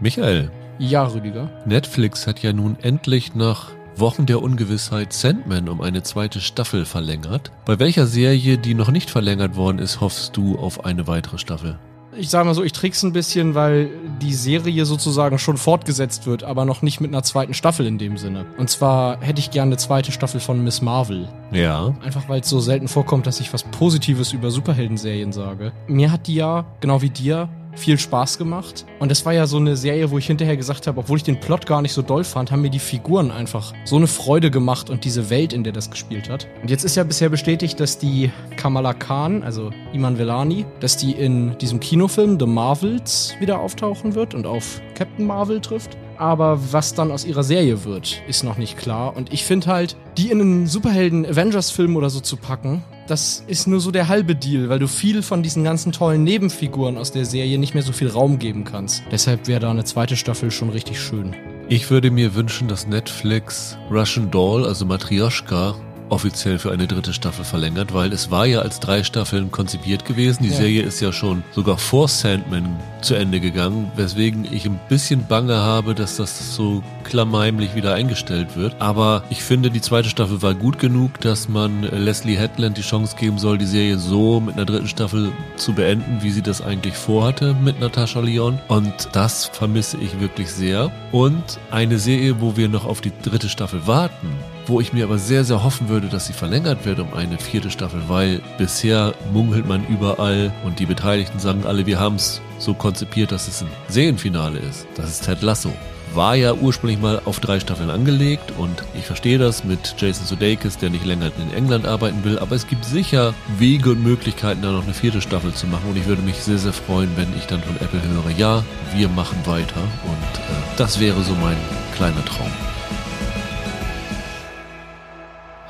Michael, Ja, Rüdiger. Netflix hat ja nun endlich nach Wochen der Ungewissheit Sandman um eine zweite Staffel verlängert. Bei welcher Serie, die noch nicht verlängert worden ist, hoffst du auf eine weitere Staffel? Ich sag mal so, ich trick's ein bisschen, weil die Serie sozusagen schon fortgesetzt wird, aber noch nicht mit einer zweiten Staffel in dem Sinne. Und zwar hätte ich gerne eine zweite Staffel von Miss Marvel. Ja. Einfach weil es so selten vorkommt, dass ich was Positives über Superhelden-Serien sage. Mir hat die ja, genau wie dir, viel Spaß gemacht. Und das war ja so eine Serie, wo ich hinterher gesagt habe, obwohl ich den Plot gar nicht so doll fand, haben mir die Figuren einfach so eine Freude gemacht und diese Welt, in der das gespielt hat. Und jetzt ist ja bisher bestätigt, dass die Kamala Khan, also Iman Velani, dass die in diesem Kinofilm The Marvels wieder auftauchen wird und auf Captain Marvel trifft. Aber was dann aus ihrer Serie wird, ist noch nicht klar. Und ich finde halt, die in einen Superhelden-Avengers-Film oder so zu packen, das ist nur so der halbe Deal, weil du viel von diesen ganzen tollen Nebenfiguren aus der Serie nicht mehr so viel Raum geben kannst. Deshalb wäre da eine zweite Staffel schon richtig schön. Ich würde mir wünschen, dass Netflix Russian Doll, also Matryoshka, offiziell für eine dritte Staffel verlängert, weil es war ja als drei Staffeln konzipiert gewesen. Die Ja. Serie ist ja schon sogar vor Sandman zu Ende gegangen, weswegen ich ein bisschen Bange habe, dass das so klammheimlich wieder eingestellt wird. Aber ich finde, die zweite Staffel war gut genug, dass man Leslie Headland die Chance geben soll, die Serie so mit einer dritten Staffel zu beenden, wie sie das eigentlich vorhatte mit Natascha Lyon. Und das vermisse ich wirklich sehr. Und eine Serie, wo wir noch auf die dritte Staffel warten, wo ich mir aber sehr, sehr hoffen würde, dass sie verlängert wird um eine vierte Staffel, weil bisher munkelt man überall und die Beteiligten sagen alle, wir haben es so konzipiert, dass es ein Serienfinale ist. Das ist Ted Lasso. War ja ursprünglich mal auf drei Staffeln angelegt und ich verstehe das mit Jason Sudeikis, der nicht länger in England arbeiten will, aber es gibt sicher Wege und Möglichkeiten, da noch eine vierte Staffel zu machen und ich würde mich sehr, sehr freuen, wenn ich dann von Apple höre, ja, wir machen weiter und äh, das wäre so mein kleiner Traum.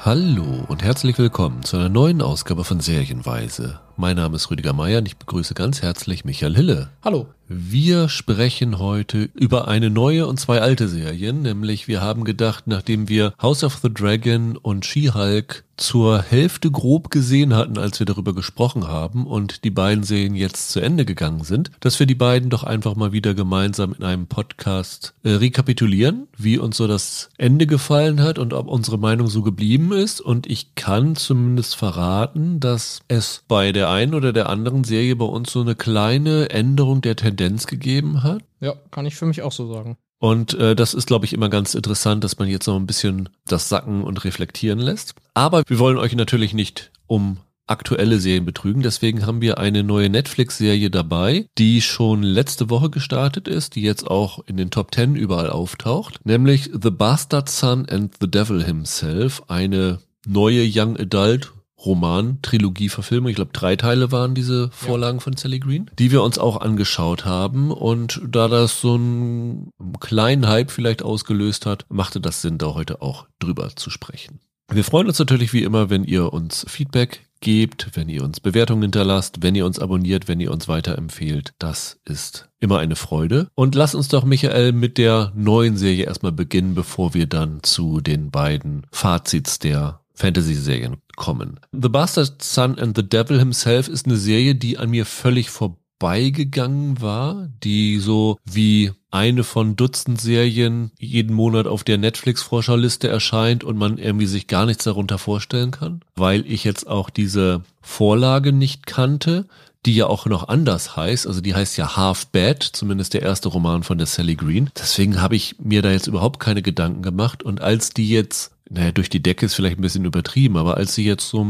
Hallo und herzlich willkommen zu einer neuen Ausgabe von Serienweise. Mein Name ist Rüdiger Meier und ich begrüße ganz herzlich Michael Hille. Hallo. Wir sprechen heute über eine neue und zwei alte Serien, nämlich wir haben gedacht, nachdem wir House of the Dragon und She-Hulk zur Hälfte grob gesehen hatten, als wir darüber gesprochen haben und die beiden Serien jetzt zu Ende gegangen sind, dass wir die beiden doch einfach mal wieder gemeinsam in einem Podcast äh, rekapitulieren, wie uns so das Ende gefallen hat und ob unsere Meinung so geblieben ist. Und ich kann zumindest verraten, dass es bei der einen oder der anderen Serie bei uns so eine kleine Änderung der Tendenz gegeben hat. Ja, kann ich für mich auch so sagen. Und äh, das ist, glaube ich, immer ganz interessant, dass man jetzt noch ein bisschen das sacken und reflektieren lässt. Aber wir wollen euch natürlich nicht um aktuelle Serien betrügen. Deswegen haben wir eine neue Netflix-Serie dabei, die schon letzte Woche gestartet ist, die jetzt auch in den Top Ten überall auftaucht, nämlich The Bastard Son and the Devil Himself, eine neue Young Adult Roman-Trilogie-Verfilmung. Ich glaube, drei Teile waren diese Vorlagen von Sally Green, die wir uns auch angeschaut haben. Und da das so einen kleinen Hype vielleicht ausgelöst hat, machte das Sinn, da heute auch drüber zu sprechen. Wir freuen uns natürlich wie immer, wenn ihr uns Feedback gebt, wenn ihr uns Bewertungen hinterlasst, wenn ihr uns abonniert, wenn ihr uns weiterempfehlt. Das ist immer eine Freude. Und lass uns doch, Michael, mit der neuen Serie erstmal beginnen, bevor wir dann zu den beiden Fazits der Fantasy-Serien kommen. The Bastard Son and the Devil Himself ist eine Serie, die an mir völlig vorbeigegangen war, die so wie eine von Dutzend Serien jeden Monat auf der Netflix-Vorschau-Liste erscheint und man irgendwie sich gar nichts darunter vorstellen kann, weil ich jetzt auch diese Vorlage nicht kannte, die ja auch noch anders heißt, also die heißt ja Half Bad, zumindest der erste Roman von der Sally Green. Deswegen habe ich mir da jetzt überhaupt keine Gedanken gemacht und als die jetzt naja, durch die Decke ist vielleicht ein bisschen übertrieben, aber als sie jetzt so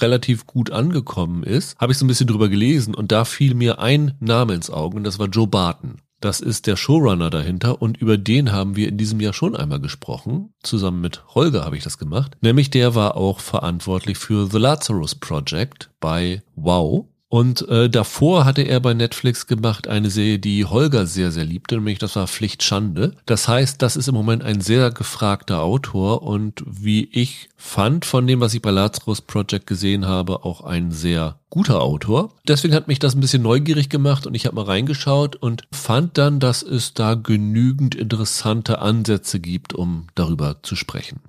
relativ gut angekommen ist, habe ich so ein bisschen drüber gelesen und da fiel mir ein Name ins Auge und das war Joe Barton. Das ist der Showrunner dahinter und über den haben wir in diesem Jahr schon einmal gesprochen. Zusammen mit Holger habe ich das gemacht. Nämlich der war auch verantwortlich für The Lazarus Project bei Wow. Und äh, davor hatte er bei Netflix gemacht eine Serie, die Holger sehr, sehr liebte, nämlich das war Pflicht Schande. Das heißt, das ist im Moment ein sehr gefragter Autor und wie ich fand von dem, was ich bei Lazarus Project gesehen habe, auch ein sehr guter Autor. Deswegen hat mich das ein bisschen neugierig gemacht und ich habe mal reingeschaut und fand dann, dass es da genügend interessante Ansätze gibt, um darüber zu sprechen.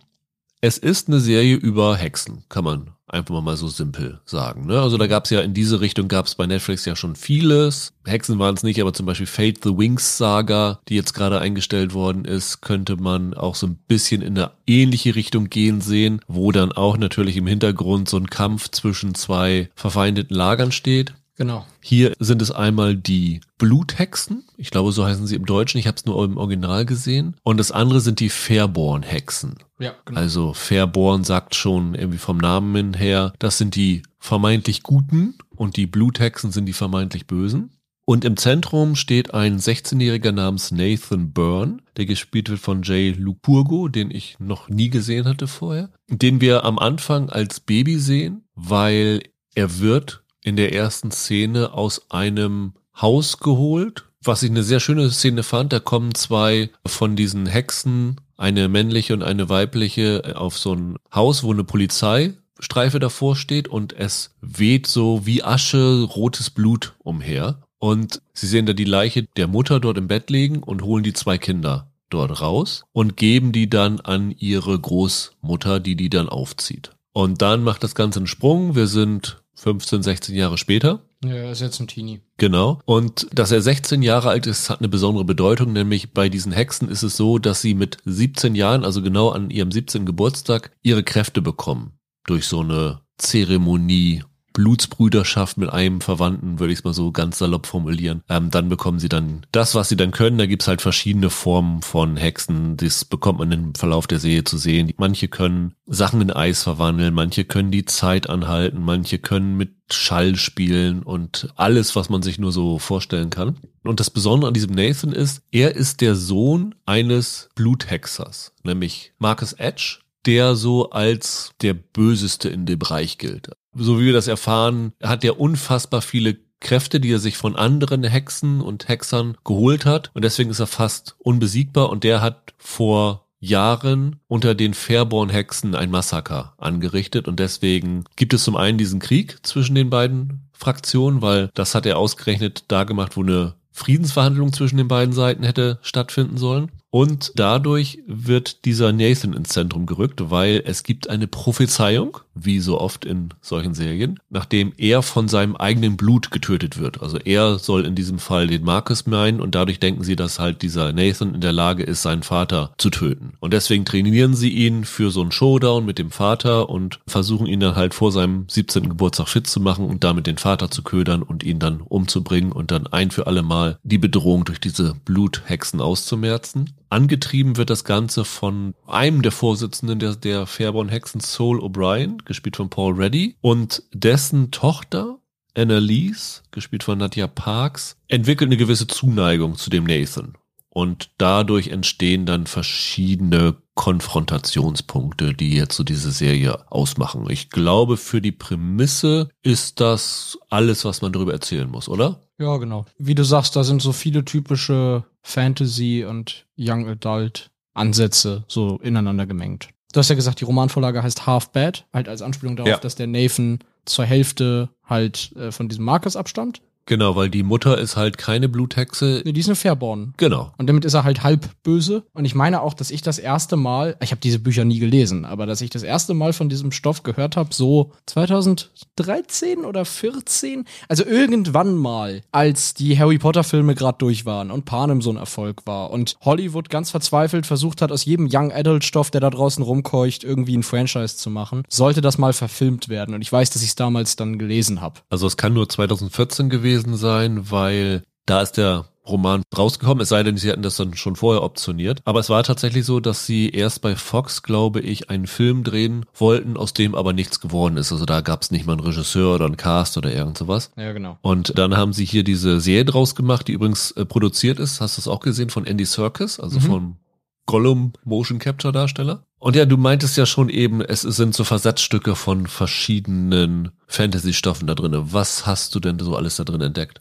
Es ist eine Serie über Hexen, kann man einfach mal so simpel sagen. Ne? Also da gab es ja in diese Richtung gab es bei Netflix ja schon vieles. Hexen waren es nicht, aber zum Beispiel Fate the Wings Saga, die jetzt gerade eingestellt worden ist, könnte man auch so ein bisschen in eine ähnliche Richtung gehen sehen, wo dann auch natürlich im Hintergrund so ein Kampf zwischen zwei verfeindeten Lagern steht. Genau. Hier sind es einmal die Bluthexen. Ich glaube, so heißen sie im Deutschen. Ich habe es nur im Original gesehen. Und das andere sind die Fairborn-Hexen. Ja, genau. Also Fairborn sagt schon irgendwie vom Namen her, das sind die vermeintlich Guten und die Bluthexen sind die vermeintlich Bösen. Und im Zentrum steht ein 16-Jähriger namens Nathan Byrne, der gespielt wird von Jay Lupurgo, den ich noch nie gesehen hatte vorher, den wir am Anfang als Baby sehen, weil er wird in der ersten Szene aus einem Haus geholt, was ich eine sehr schöne Szene fand. Da kommen zwei von diesen Hexen, eine männliche und eine weibliche, auf so ein Haus, wo eine Polizeistreife davor steht und es weht so wie Asche rotes Blut umher. Und sie sehen da die Leiche der Mutter dort im Bett liegen und holen die zwei Kinder dort raus und geben die dann an ihre Großmutter, die die dann aufzieht. Und dann macht das Ganze einen Sprung. Wir sind 15, 16 Jahre später. Ja, er ist jetzt ein Teenie. Genau. Und dass er 16 Jahre alt ist, hat eine besondere Bedeutung, nämlich bei diesen Hexen ist es so, dass sie mit 17 Jahren, also genau an ihrem 17. Geburtstag, ihre Kräfte bekommen. Durch so eine Zeremonie Blutsbrüderschaft mit einem Verwandten, würde ich es mal so ganz salopp formulieren. Ähm, dann bekommen sie dann das, was sie dann können. Da gibt's halt verschiedene Formen von Hexen. Das bekommt man im Verlauf der Serie zu sehen. Manche können Sachen in Eis verwandeln, manche können die Zeit anhalten, manche können mit Schall spielen und alles, was man sich nur so vorstellen kann. Und das Besondere an diesem Nathan ist, er ist der Sohn eines Bluthexers, nämlich Marcus Edge, der so als der Böseste in dem Bereich gilt so wie wir das erfahren, hat er unfassbar viele Kräfte, die er sich von anderen Hexen und Hexern geholt hat. Und deswegen ist er fast unbesiegbar. Und der hat vor Jahren unter den Fairborn-Hexen ein Massaker angerichtet. Und deswegen gibt es zum einen diesen Krieg zwischen den beiden Fraktionen, weil das hat er ausgerechnet da gemacht, wo eine Friedensverhandlung zwischen den beiden Seiten hätte stattfinden sollen. Und dadurch wird dieser Nathan ins Zentrum gerückt, weil es gibt eine Prophezeiung, wie so oft in solchen Serien, nachdem er von seinem eigenen Blut getötet wird. Also er soll in diesem Fall den Marcus meinen und dadurch denken sie, dass halt dieser Nathan in der Lage ist, seinen Vater zu töten. Und deswegen trainieren sie ihn für so einen Showdown mit dem Vater und versuchen ihn dann halt vor seinem 17. Geburtstag fit zu machen und damit den Vater zu ködern und ihn dann umzubringen und dann ein für alle Mal die Bedrohung durch diese Bluthexen auszumerzen. Angetrieben wird das Ganze von einem der Vorsitzenden der, der Fairborn Hexen, Soul O'Brien, gespielt von Paul Reddy, und dessen Tochter, Annalise, gespielt von Nadia Parks, entwickelt eine gewisse Zuneigung zu dem Nathan. Und dadurch entstehen dann verschiedene Konfrontationspunkte, die jetzt so diese Serie ausmachen. Ich glaube, für die Prämisse ist das alles, was man darüber erzählen muss, oder? Ja, genau. Wie du sagst, da sind so viele typische Fantasy und Young Adult Ansätze so ineinander gemengt. Du hast ja gesagt, die Romanvorlage heißt Half Bad, halt als Anspielung darauf, ja. dass der Nathan zur Hälfte halt äh, von diesem Marcus abstammt. Genau, weil die Mutter ist halt keine Bluthexe. Nee, die ist eine Fairborn. Genau. Und damit ist er halt halb böse. Und ich meine auch, dass ich das erste Mal, ich habe diese Bücher nie gelesen, aber dass ich das erste Mal von diesem Stoff gehört habe, so 2013 oder 14, also irgendwann mal, als die Harry Potter Filme gerade durch waren und Panem so ein Erfolg war und Hollywood ganz verzweifelt versucht hat, aus jedem Young Adult Stoff, der da draußen rumkeucht, irgendwie ein Franchise zu machen, sollte das mal verfilmt werden. Und ich weiß, dass ich es damals dann gelesen habe. Also es kann nur 2014 gewesen gewesen sein, weil da ist der Roman rausgekommen, es sei denn, sie hatten das dann schon vorher optioniert. Aber es war tatsächlich so, dass sie erst bei Fox, glaube ich, einen Film drehen wollten, aus dem aber nichts geworden ist. Also da gab es nicht mal einen Regisseur oder einen Cast oder irgend sowas. Ja, genau. Und dann haben sie hier diese Serie draus gemacht, die übrigens äh, produziert ist, hast du es auch gesehen, von Andy Serkis, also mhm. von Gollum Motion Capture Darsteller. Und ja, du meintest ja schon eben, es sind so Versatzstücke von verschiedenen Fantasy-Stoffen da drin. Was hast du denn so alles da drin entdeckt?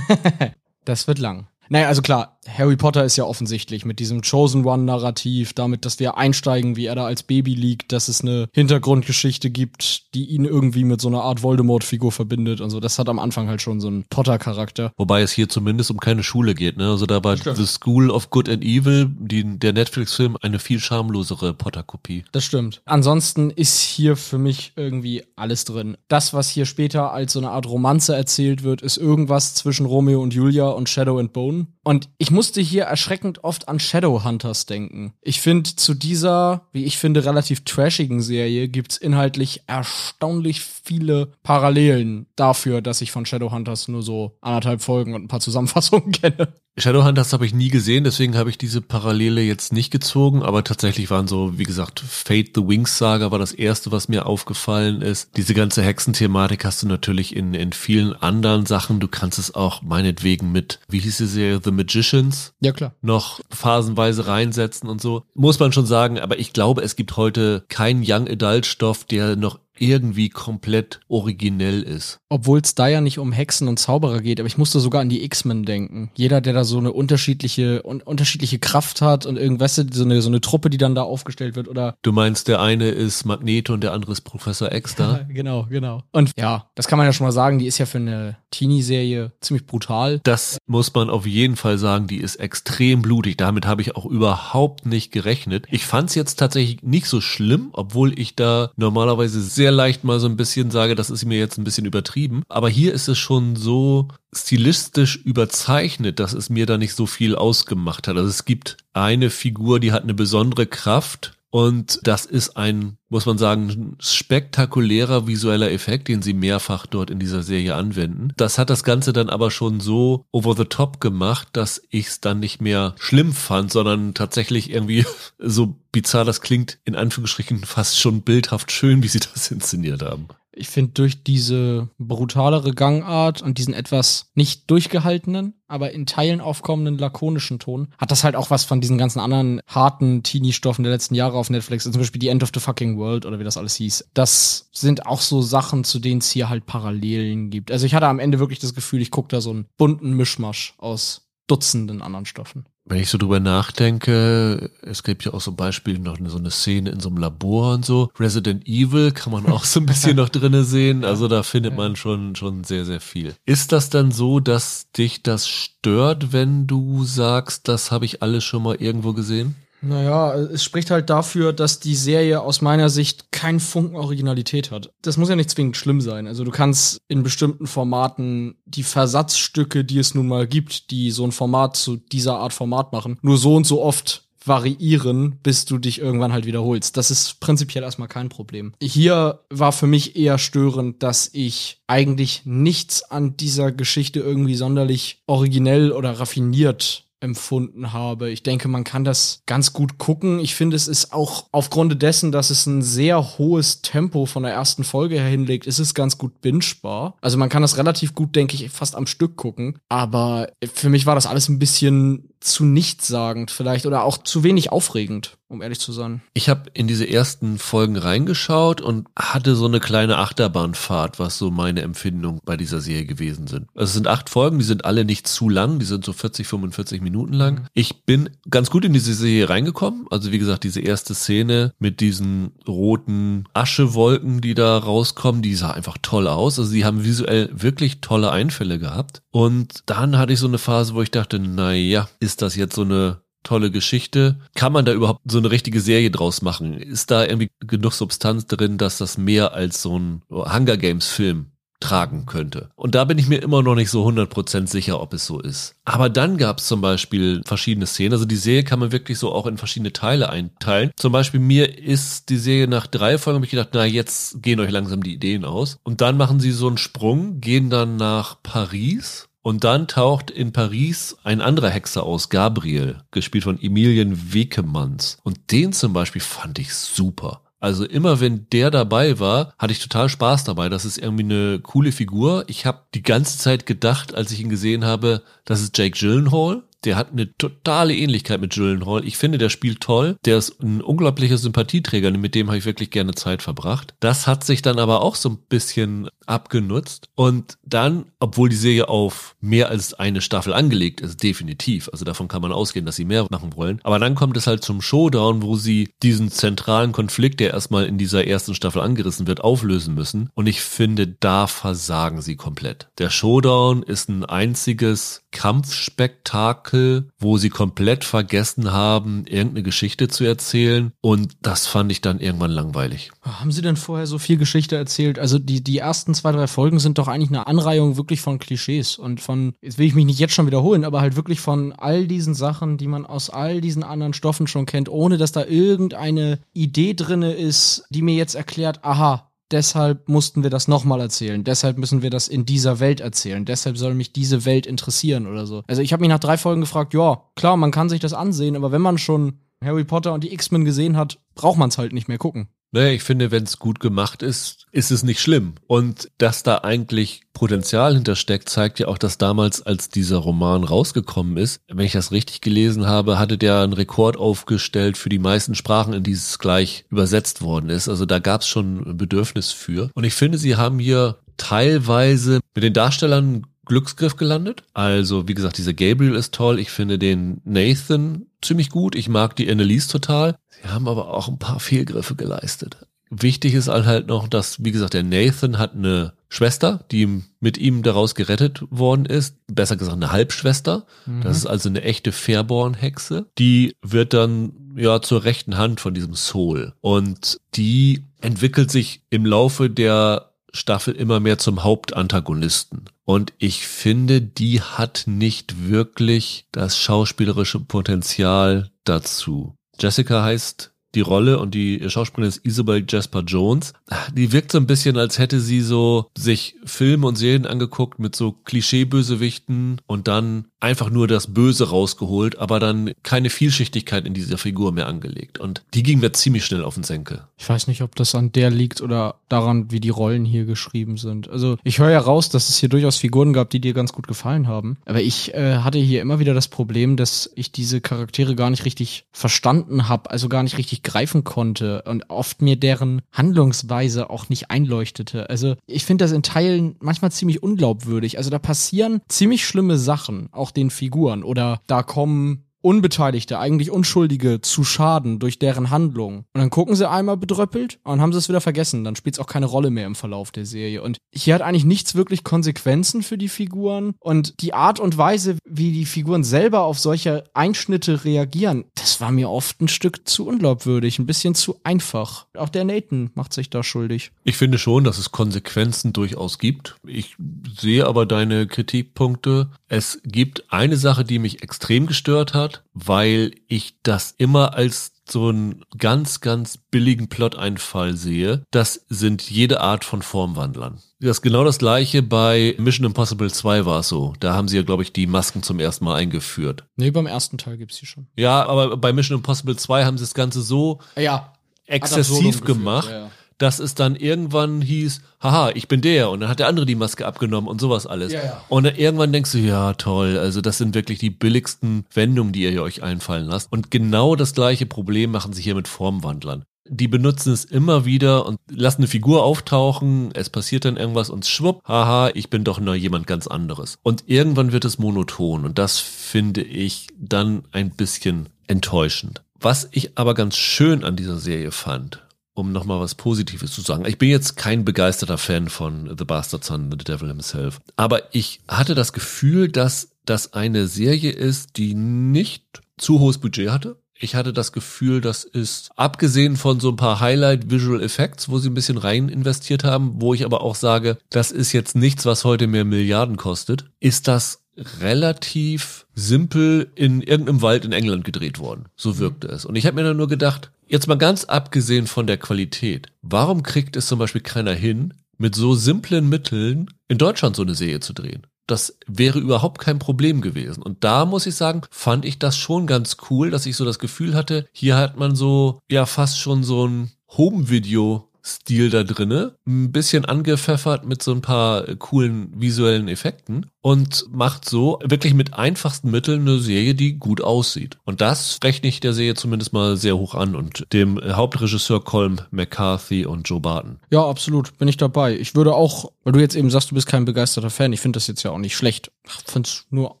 das wird lang. Naja, also klar, Harry Potter ist ja offensichtlich mit diesem Chosen One-Narrativ, damit, dass wir einsteigen, wie er da als Baby liegt, dass es eine Hintergrundgeschichte gibt, die ihn irgendwie mit so einer Art Voldemort-Figur verbindet und so. Das hat am Anfang halt schon so einen Potter-Charakter. Wobei es hier zumindest um keine Schule geht, ne? Also da war The School of Good and Evil, die, der Netflix-Film, eine viel schamlosere Potter-Kopie. Das stimmt. Ansonsten ist hier für mich irgendwie alles drin. Das, was hier später als so eine Art Romanze erzählt wird, ist irgendwas zwischen Romeo und Julia und Shadow and Bone. Und ich musste hier erschreckend oft an Shadowhunters denken. Ich finde, zu dieser, wie ich finde, relativ trashigen Serie gibt's inhaltlich erstaunlich viele Parallelen dafür, dass ich von Shadowhunters nur so anderthalb Folgen und ein paar Zusammenfassungen kenne. Shadowhunters habe ich nie gesehen, deswegen habe ich diese Parallele jetzt nicht gezogen, aber tatsächlich waren so, wie gesagt, Fate the Wings Saga war das erste, was mir aufgefallen ist. Diese ganze Hexenthematik hast du natürlich in, in vielen anderen Sachen. Du kannst es auch meinetwegen mit, wie hieß die Serie, The Magicians? Ja, klar. Noch phasenweise reinsetzen und so. Muss man schon sagen, aber ich glaube, es gibt heute keinen Young Adult Stoff, der noch irgendwie komplett originell ist. Obwohl es da ja nicht um Hexen und Zauberer geht, aber ich musste sogar an die X-Men denken. Jeder, der da so eine unterschiedliche un unterschiedliche Kraft hat und irgendwas, so eine, so eine Truppe, die dann da aufgestellt wird oder. Du meinst, der eine ist Magneto und der andere ist Professor X da? Ja, genau, genau. Und ja, das kann man ja schon mal sagen, die ist ja für eine Teenie-Serie ziemlich brutal. Das muss man auf jeden Fall sagen, die ist extrem blutig. Damit habe ich auch überhaupt nicht gerechnet. Ich fand es jetzt tatsächlich nicht so schlimm, obwohl ich da normalerweise sehr leicht mal so ein bisschen sage, das ist mir jetzt ein bisschen übertrieben. Aber hier ist es schon so stilistisch überzeichnet, dass es mir da nicht so viel ausgemacht hat. Also es gibt eine Figur, die hat eine besondere Kraft und das ist ein, muss man sagen, spektakulärer visueller Effekt, den sie mehrfach dort in dieser Serie anwenden. Das hat das Ganze dann aber schon so over the top gemacht, dass ich es dann nicht mehr schlimm fand, sondern tatsächlich irgendwie so bizarr das klingt, in Anführungsstrichen fast schon bildhaft schön, wie sie das inszeniert haben. Ich finde durch diese brutalere Gangart und diesen etwas nicht durchgehaltenen, aber in Teilen aufkommenden lakonischen Ton, hat das halt auch was von diesen ganzen anderen harten Teenie-Stoffen der letzten Jahre auf Netflix, zum Beispiel die End of the Fucking World oder wie das alles hieß. Das sind auch so Sachen, zu denen es hier halt Parallelen gibt. Also ich hatte am Ende wirklich das Gefühl, ich gucke da so einen bunten Mischmasch aus Dutzenden anderen Stoffen. Wenn ich so drüber nachdenke, es gibt ja auch so Beispiele noch so eine Szene in so einem Labor und so. Resident Evil kann man auch so ein bisschen noch drinne sehen. Also da findet man schon, schon sehr, sehr viel. Ist das dann so, dass dich das stört, wenn du sagst, das habe ich alles schon mal irgendwo gesehen? Naja, es spricht halt dafür, dass die Serie aus meiner Sicht keinen Funken Originalität hat. Das muss ja nicht zwingend schlimm sein. Also du kannst in bestimmten Formaten die Versatzstücke, die es nun mal gibt, die so ein Format zu dieser Art Format machen, nur so und so oft variieren, bis du dich irgendwann halt wiederholst. Das ist prinzipiell erstmal kein Problem. Hier war für mich eher störend, dass ich eigentlich nichts an dieser Geschichte irgendwie sonderlich originell oder raffiniert empfunden habe. Ich denke, man kann das ganz gut gucken. Ich finde, es ist auch aufgrund dessen, dass es ein sehr hohes Tempo von der ersten Folge her hinlegt, ist es ganz gut bingebar. Also man kann das relativ gut, denke ich, fast am Stück gucken. Aber für mich war das alles ein bisschen zu nichtssagend vielleicht oder auch zu wenig aufregend, um ehrlich zu sein. Ich habe in diese ersten Folgen reingeschaut und hatte so eine kleine Achterbahnfahrt, was so meine Empfindungen bei dieser Serie gewesen sind. Also es sind acht Folgen, die sind alle nicht zu lang, die sind so 40, 45 Minuten lang. Mhm. Ich bin ganz gut in diese Serie reingekommen. Also wie gesagt, diese erste Szene mit diesen roten Aschewolken, die da rauskommen, die sah einfach toll aus. Also sie haben visuell wirklich tolle Einfälle gehabt. Und dann hatte ich so eine Phase, wo ich dachte, na ja, ist das jetzt so eine tolle Geschichte? Kann man da überhaupt so eine richtige Serie draus machen? Ist da irgendwie genug Substanz drin, dass das mehr als so ein Hunger Games Film tragen könnte. Und da bin ich mir immer noch nicht so 100% sicher, ob es so ist. Aber dann gab es zum Beispiel verschiedene Szenen. Also die Serie kann man wirklich so auch in verschiedene Teile einteilen. Zum Beispiel mir ist die Serie nach drei Folgen, habe ich gedacht, na jetzt gehen euch langsam die Ideen aus. Und dann machen sie so einen Sprung, gehen dann nach Paris und dann taucht in Paris ein anderer Hexer aus, Gabriel, gespielt von Emilien Wekemanns. Und den zum Beispiel fand ich super. Also immer wenn der dabei war, hatte ich total Spaß dabei. Das ist irgendwie eine coole Figur. Ich habe die ganze Zeit gedacht, als ich ihn gesehen habe, das ist Jake Gyllenhaal. Der hat eine totale Ähnlichkeit mit Gyllenhaal. Ich finde, der spielt toll. Der ist ein unglaublicher Sympathieträger, mit dem habe ich wirklich gerne Zeit verbracht. Das hat sich dann aber auch so ein bisschen abgenutzt. Und dann, obwohl die Serie auf mehr als eine Staffel angelegt ist, definitiv. Also davon kann man ausgehen, dass sie mehr machen wollen. Aber dann kommt es halt zum Showdown, wo sie diesen zentralen Konflikt, der erstmal in dieser ersten Staffel angerissen wird, auflösen müssen. Und ich finde, da versagen sie komplett. Der Showdown ist ein einziges Kampfspektakel, wo sie komplett vergessen haben, irgendeine Geschichte zu erzählen. Und das fand ich dann irgendwann langweilig. Haben Sie denn vorher so viel Geschichte erzählt? Also die, die ersten zwei, drei Folgen sind doch eigentlich eine Anreihung wirklich von Klischees und von, jetzt will ich mich nicht jetzt schon wiederholen, aber halt wirklich von all diesen Sachen, die man aus all diesen anderen Stoffen schon kennt, ohne dass da irgendeine Idee drinne ist, die mir jetzt erklärt, aha, deshalb mussten wir das nochmal erzählen, deshalb müssen wir das in dieser Welt erzählen, deshalb soll mich diese Welt interessieren oder so. Also ich habe mich nach drei Folgen gefragt, ja, klar, man kann sich das ansehen, aber wenn man schon Harry Potter und die X-Men gesehen hat, braucht man es halt nicht mehr gucken. Naja, ich finde, wenn es gut gemacht ist, ist es nicht schlimm. Und dass da eigentlich Potenzial hintersteckt, zeigt ja auch, dass damals, als dieser Roman rausgekommen ist, wenn ich das richtig gelesen habe, hatte der einen Rekord aufgestellt für die meisten Sprachen, in die es gleich übersetzt worden ist. Also da gab es schon ein Bedürfnis für. Und ich finde, sie haben hier teilweise mit den Darstellern Glücksgriff gelandet. Also, wie gesagt, dieser Gabriel ist toll. Ich finde den Nathan ziemlich gut. Ich mag die Annelies total. Sie haben aber auch ein paar Fehlgriffe geleistet. Wichtig ist halt noch, dass, wie gesagt, der Nathan hat eine Schwester, die mit ihm daraus gerettet worden ist. Besser gesagt, eine Halbschwester. Mhm. Das ist also eine echte Fairborn-Hexe. Die wird dann, ja, zur rechten Hand von diesem Soul. Und die entwickelt sich im Laufe der Staffel immer mehr zum Hauptantagonisten. Und ich finde, die hat nicht wirklich das schauspielerische Potenzial dazu. Jessica heißt die Rolle und die Schauspielerin ist Isabel Jasper Jones. Die wirkt so ein bisschen, als hätte sie so sich Filme und Serien angeguckt mit so Klischeebösewichten und dann einfach nur das Böse rausgeholt, aber dann keine Vielschichtigkeit in dieser Figur mehr angelegt. Und die ging mir ziemlich schnell auf den Senkel. Ich weiß nicht, ob das an der liegt oder daran, wie die Rollen hier geschrieben sind. Also ich höre ja raus, dass es hier durchaus Figuren gab, die dir ganz gut gefallen haben. Aber ich äh, hatte hier immer wieder das Problem, dass ich diese Charaktere gar nicht richtig verstanden habe, also gar nicht richtig greifen konnte und oft mir deren Handlungsweise auch nicht einleuchtete. Also ich finde das in Teilen manchmal ziemlich unglaubwürdig. Also da passieren ziemlich schlimme Sachen, auch den Figuren. Oder da kommen Unbeteiligte, eigentlich Unschuldige zu Schaden durch deren Handlung. Und dann gucken sie einmal bedröppelt und haben sie es wieder vergessen. Dann spielt es auch keine Rolle mehr im Verlauf der Serie. Und hier hat eigentlich nichts wirklich Konsequenzen für die Figuren. Und die Art und Weise, wie die Figuren selber auf solche Einschnitte reagieren, das war mir oft ein Stück zu unglaubwürdig, ein bisschen zu einfach. Auch der Nathan macht sich da schuldig. Ich finde schon, dass es Konsequenzen durchaus gibt. Ich sehe aber deine Kritikpunkte. Es gibt eine Sache, die mich extrem gestört hat weil ich das immer als so einen ganz, ganz billigen Plot-Einfall sehe. Das sind jede Art von Formwandlern. Das ist genau das gleiche bei Mission Impossible 2 war es so. Da haben sie ja, glaube ich, die Masken zum ersten Mal eingeführt. Nee, beim ersten Teil gibt's die schon. Ja, aber bei Mission Impossible 2 haben sie das Ganze so ja, exzessiv gemacht, ja, ja dass es dann irgendwann hieß, haha, ich bin der und dann hat der andere die Maske abgenommen und sowas alles. Ja, ja. Und dann irgendwann denkst du, ja, toll, also das sind wirklich die billigsten Wendungen, die ihr euch einfallen lasst. Und genau das gleiche Problem machen sie hier mit Formwandlern. Die benutzen es immer wieder und lassen eine Figur auftauchen, es passiert dann irgendwas und schwupp, haha, ich bin doch nur jemand ganz anderes. Und irgendwann wird es monoton und das finde ich dann ein bisschen enttäuschend. Was ich aber ganz schön an dieser Serie fand, um nochmal was Positives zu sagen. Ich bin jetzt kein begeisterter Fan von The Bastard Son, The Devil Himself. Aber ich hatte das Gefühl, dass das eine Serie ist, die nicht zu hohes Budget hatte. Ich hatte das Gefühl, das ist abgesehen von so ein paar Highlight Visual Effects, wo sie ein bisschen rein investiert haben, wo ich aber auch sage, das ist jetzt nichts, was heute mehr Milliarden kostet, ist das relativ simpel in irgendeinem Wald in England gedreht worden. So wirkte es. Und ich habe mir dann nur gedacht, Jetzt mal ganz abgesehen von der Qualität. Warum kriegt es zum Beispiel keiner hin, mit so simplen Mitteln in Deutschland so eine Serie zu drehen? Das wäre überhaupt kein Problem gewesen. Und da muss ich sagen, fand ich das schon ganz cool, dass ich so das Gefühl hatte, hier hat man so, ja, fast schon so ein Home-Video Stil da drinne, ein bisschen angepfeffert mit so ein paar coolen visuellen Effekten und macht so wirklich mit einfachsten Mitteln eine Serie, die gut aussieht. Und das rechne ich der Serie zumindest mal sehr hoch an und dem Hauptregisseur Colm McCarthy und Joe Barton. Ja, absolut, bin ich dabei. Ich würde auch, weil du jetzt eben sagst, du bist kein begeisterter Fan, ich finde das jetzt ja auch nicht schlecht. Ich finde es nur,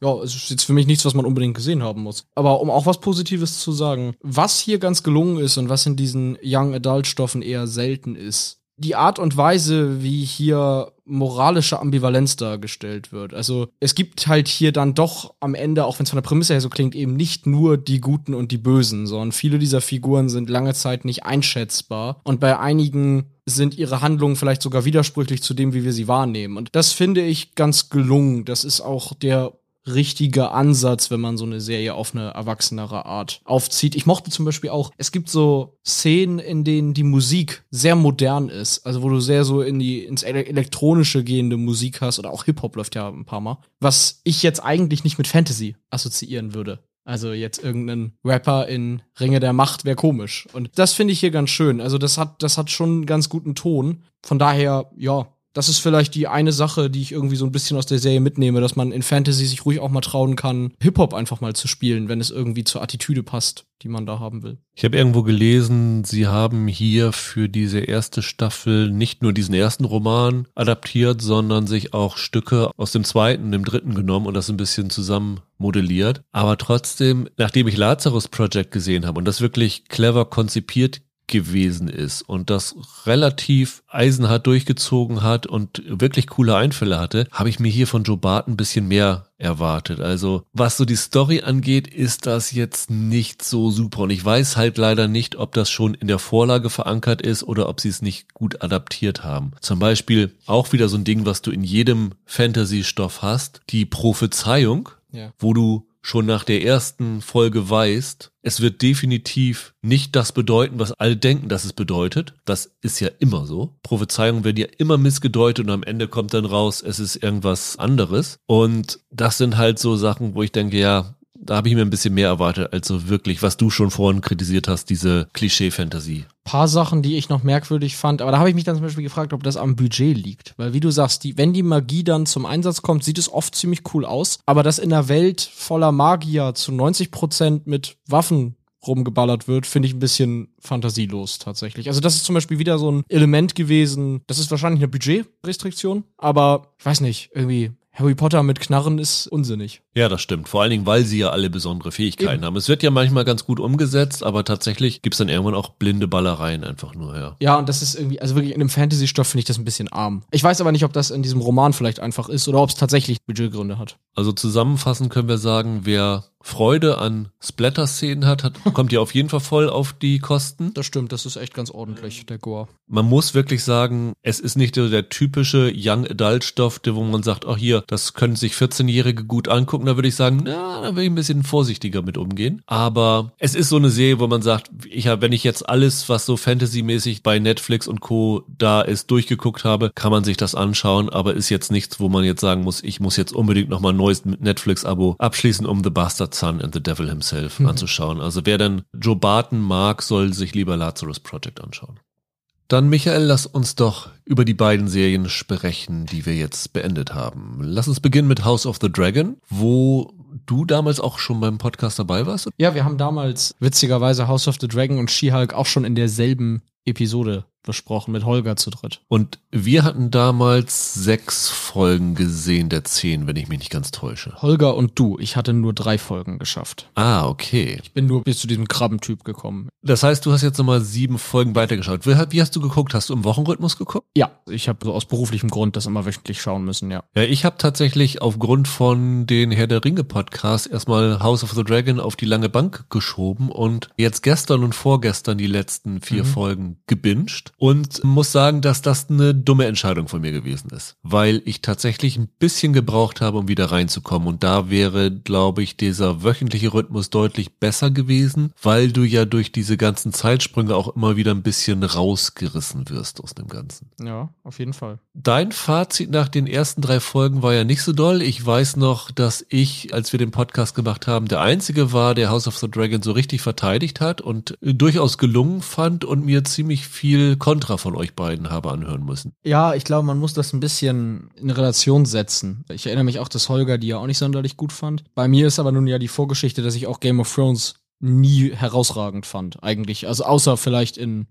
ja, es ist jetzt für mich nichts, was man unbedingt gesehen haben muss. Aber um auch was Positives zu sagen, was hier ganz gelungen ist und was in diesen Young Adult Stoffen eher selten ist, die Art und Weise, wie hier moralische Ambivalenz dargestellt wird. Also es gibt halt hier dann doch am Ende, auch wenn es von der Prämisse her so klingt, eben nicht nur die Guten und die Bösen, sondern viele dieser Figuren sind lange Zeit nicht einschätzbar. Und bei einigen sind ihre Handlungen vielleicht sogar widersprüchlich zu dem, wie wir sie wahrnehmen. Und das finde ich ganz gelungen. Das ist auch der richtiger Ansatz, wenn man so eine Serie auf eine erwachsenere Art aufzieht. Ich mochte zum Beispiel auch, es gibt so Szenen, in denen die Musik sehr modern ist, also wo du sehr so in die ins elektronische gehende Musik hast oder auch Hip Hop läuft ja ein paar Mal, was ich jetzt eigentlich nicht mit Fantasy assoziieren würde. Also jetzt irgendeinen Rapper in Ringe der Macht wäre komisch. Und das finde ich hier ganz schön. Also das hat, das hat schon einen ganz guten Ton. Von daher, ja, das ist vielleicht die eine Sache, die ich irgendwie so ein bisschen aus der Serie mitnehme, dass man in Fantasy sich ruhig auch mal trauen kann, Hip-Hop einfach mal zu spielen, wenn es irgendwie zur Attitüde passt, die man da haben will. Ich habe irgendwo gelesen, sie haben hier für diese erste Staffel nicht nur diesen ersten Roman adaptiert, sondern sich auch Stücke aus dem zweiten, dem dritten genommen und das ein bisschen zusammen modelliert. Aber trotzdem, nachdem ich Lazarus Project gesehen habe und das wirklich clever konzipiert gewesen ist und das relativ eisenhart durchgezogen hat und wirklich coole Einfälle hatte, habe ich mir hier von Joe Bart ein bisschen mehr erwartet. Also was so die Story angeht, ist das jetzt nicht so super und ich weiß halt leider nicht, ob das schon in der Vorlage verankert ist oder ob sie es nicht gut adaptiert haben. Zum Beispiel auch wieder so ein Ding, was du in jedem Fantasy-Stoff hast, die Prophezeiung, ja. wo du schon nach der ersten Folge weißt, es wird definitiv nicht das bedeuten, was alle denken, dass es bedeutet. Das ist ja immer so. Prophezeiungen werden ja immer missgedeutet und am Ende kommt dann raus, es ist irgendwas anderes. Und das sind halt so Sachen, wo ich denke, ja, da habe ich mir ein bisschen mehr erwartet, als so wirklich, was du schon vorhin kritisiert hast, diese Klischee-Fantasie. Paar Sachen, die ich noch merkwürdig fand, aber da habe ich mich dann zum Beispiel gefragt, ob das am Budget liegt. Weil wie du sagst, die, wenn die Magie dann zum Einsatz kommt, sieht es oft ziemlich cool aus. Aber dass in einer Welt voller Magier zu 90 Prozent mit Waffen rumgeballert wird, finde ich ein bisschen fantasielos tatsächlich. Also das ist zum Beispiel wieder so ein Element gewesen, das ist wahrscheinlich eine Budgetrestriktion, aber ich weiß nicht, irgendwie Harry Potter mit Knarren ist unsinnig. Ja, das stimmt. Vor allen Dingen, weil sie ja alle besondere Fähigkeiten Eben. haben. Es wird ja manchmal ganz gut umgesetzt, aber tatsächlich gibt's dann irgendwann auch blinde Ballereien einfach nur, ja. Ja, und das ist irgendwie, also wirklich in einem Fantasy-Stoff finde ich das ein bisschen arm. Ich weiß aber nicht, ob das in diesem Roman vielleicht einfach ist oder ob es tatsächlich Budgetgründe hat. Also zusammenfassend können wir sagen, wer Freude an Splatter-Szenen hat, hat, kommt ja auf jeden Fall voll auf die Kosten. Das stimmt, das ist echt ganz ordentlich, der Gore. Man muss wirklich sagen, es ist nicht so der typische Young Adult-Stoff, wo man sagt, oh hier, das können sich 14-Jährige gut angucken. Da würde ich sagen, na, da würde ich ein bisschen vorsichtiger mit umgehen. Aber es ist so eine Serie, wo man sagt, ich hab, wenn ich jetzt alles, was so Fantasy-mäßig bei Netflix und Co. da ist, durchgeguckt habe, kann man sich das anschauen, aber ist jetzt nichts, wo man jetzt sagen muss, ich muss jetzt unbedingt nochmal ein neues Netflix-Abo abschließen, um The Bastard Bastard Son and the Devil Himself mhm. anzuschauen. Also wer dann Joe Barton mag, soll sich lieber Lazarus Project anschauen. Dann, Michael, lass uns doch über die beiden Serien sprechen, die wir jetzt beendet haben. Lass uns beginnen mit House of the Dragon, wo du damals auch schon beim Podcast dabei warst. Ja, wir haben damals witzigerweise House of the Dragon und She-Hulk auch schon in derselben Episode besprochen mit Holger zu dritt. Und wir hatten damals sechs Folgen gesehen der zehn, wenn ich mich nicht ganz täusche. Holger und du. Ich hatte nur drei Folgen geschafft. Ah, okay. Ich bin nur bis zu diesem Krabbentyp gekommen. Das heißt, du hast jetzt nochmal sieben Folgen weitergeschaut. Wie hast du geguckt? Hast du im Wochenrhythmus geguckt? Ja, ich habe so aus beruflichem Grund das immer wöchentlich schauen müssen, ja. Ja, ich habe tatsächlich aufgrund von den Herr der Ringe Podcasts erstmal House of the Dragon auf die lange Bank geschoben und jetzt gestern und vorgestern die letzten vier mhm. Folgen gebinged und muss sagen, dass das eine dumme Entscheidung von mir gewesen ist, weil ich tatsächlich ein bisschen gebraucht habe, um wieder reinzukommen und da wäre, glaube ich, dieser wöchentliche Rhythmus deutlich besser gewesen, weil du ja durch diese ganzen Zeitsprünge auch immer wieder ein bisschen rausgerissen wirst aus dem Ganzen. Ja, auf jeden Fall. Dein Fazit nach den ersten drei Folgen war ja nicht so doll. Ich weiß noch, dass ich, als wir den Podcast gemacht haben, der einzige war, der House of the Dragon so richtig verteidigt hat und durchaus gelungen fand und mir ziemlich viel Kontra von euch beiden habe anhören müssen. Ja, ich glaube, man muss das ein bisschen in Relation setzen. Ich erinnere mich auch, dass Holger die ja auch nicht sonderlich gut fand. Bei mir ist aber nun ja die Vorgeschichte, dass ich auch Game of Thrones nie herausragend fand, eigentlich. Also außer vielleicht in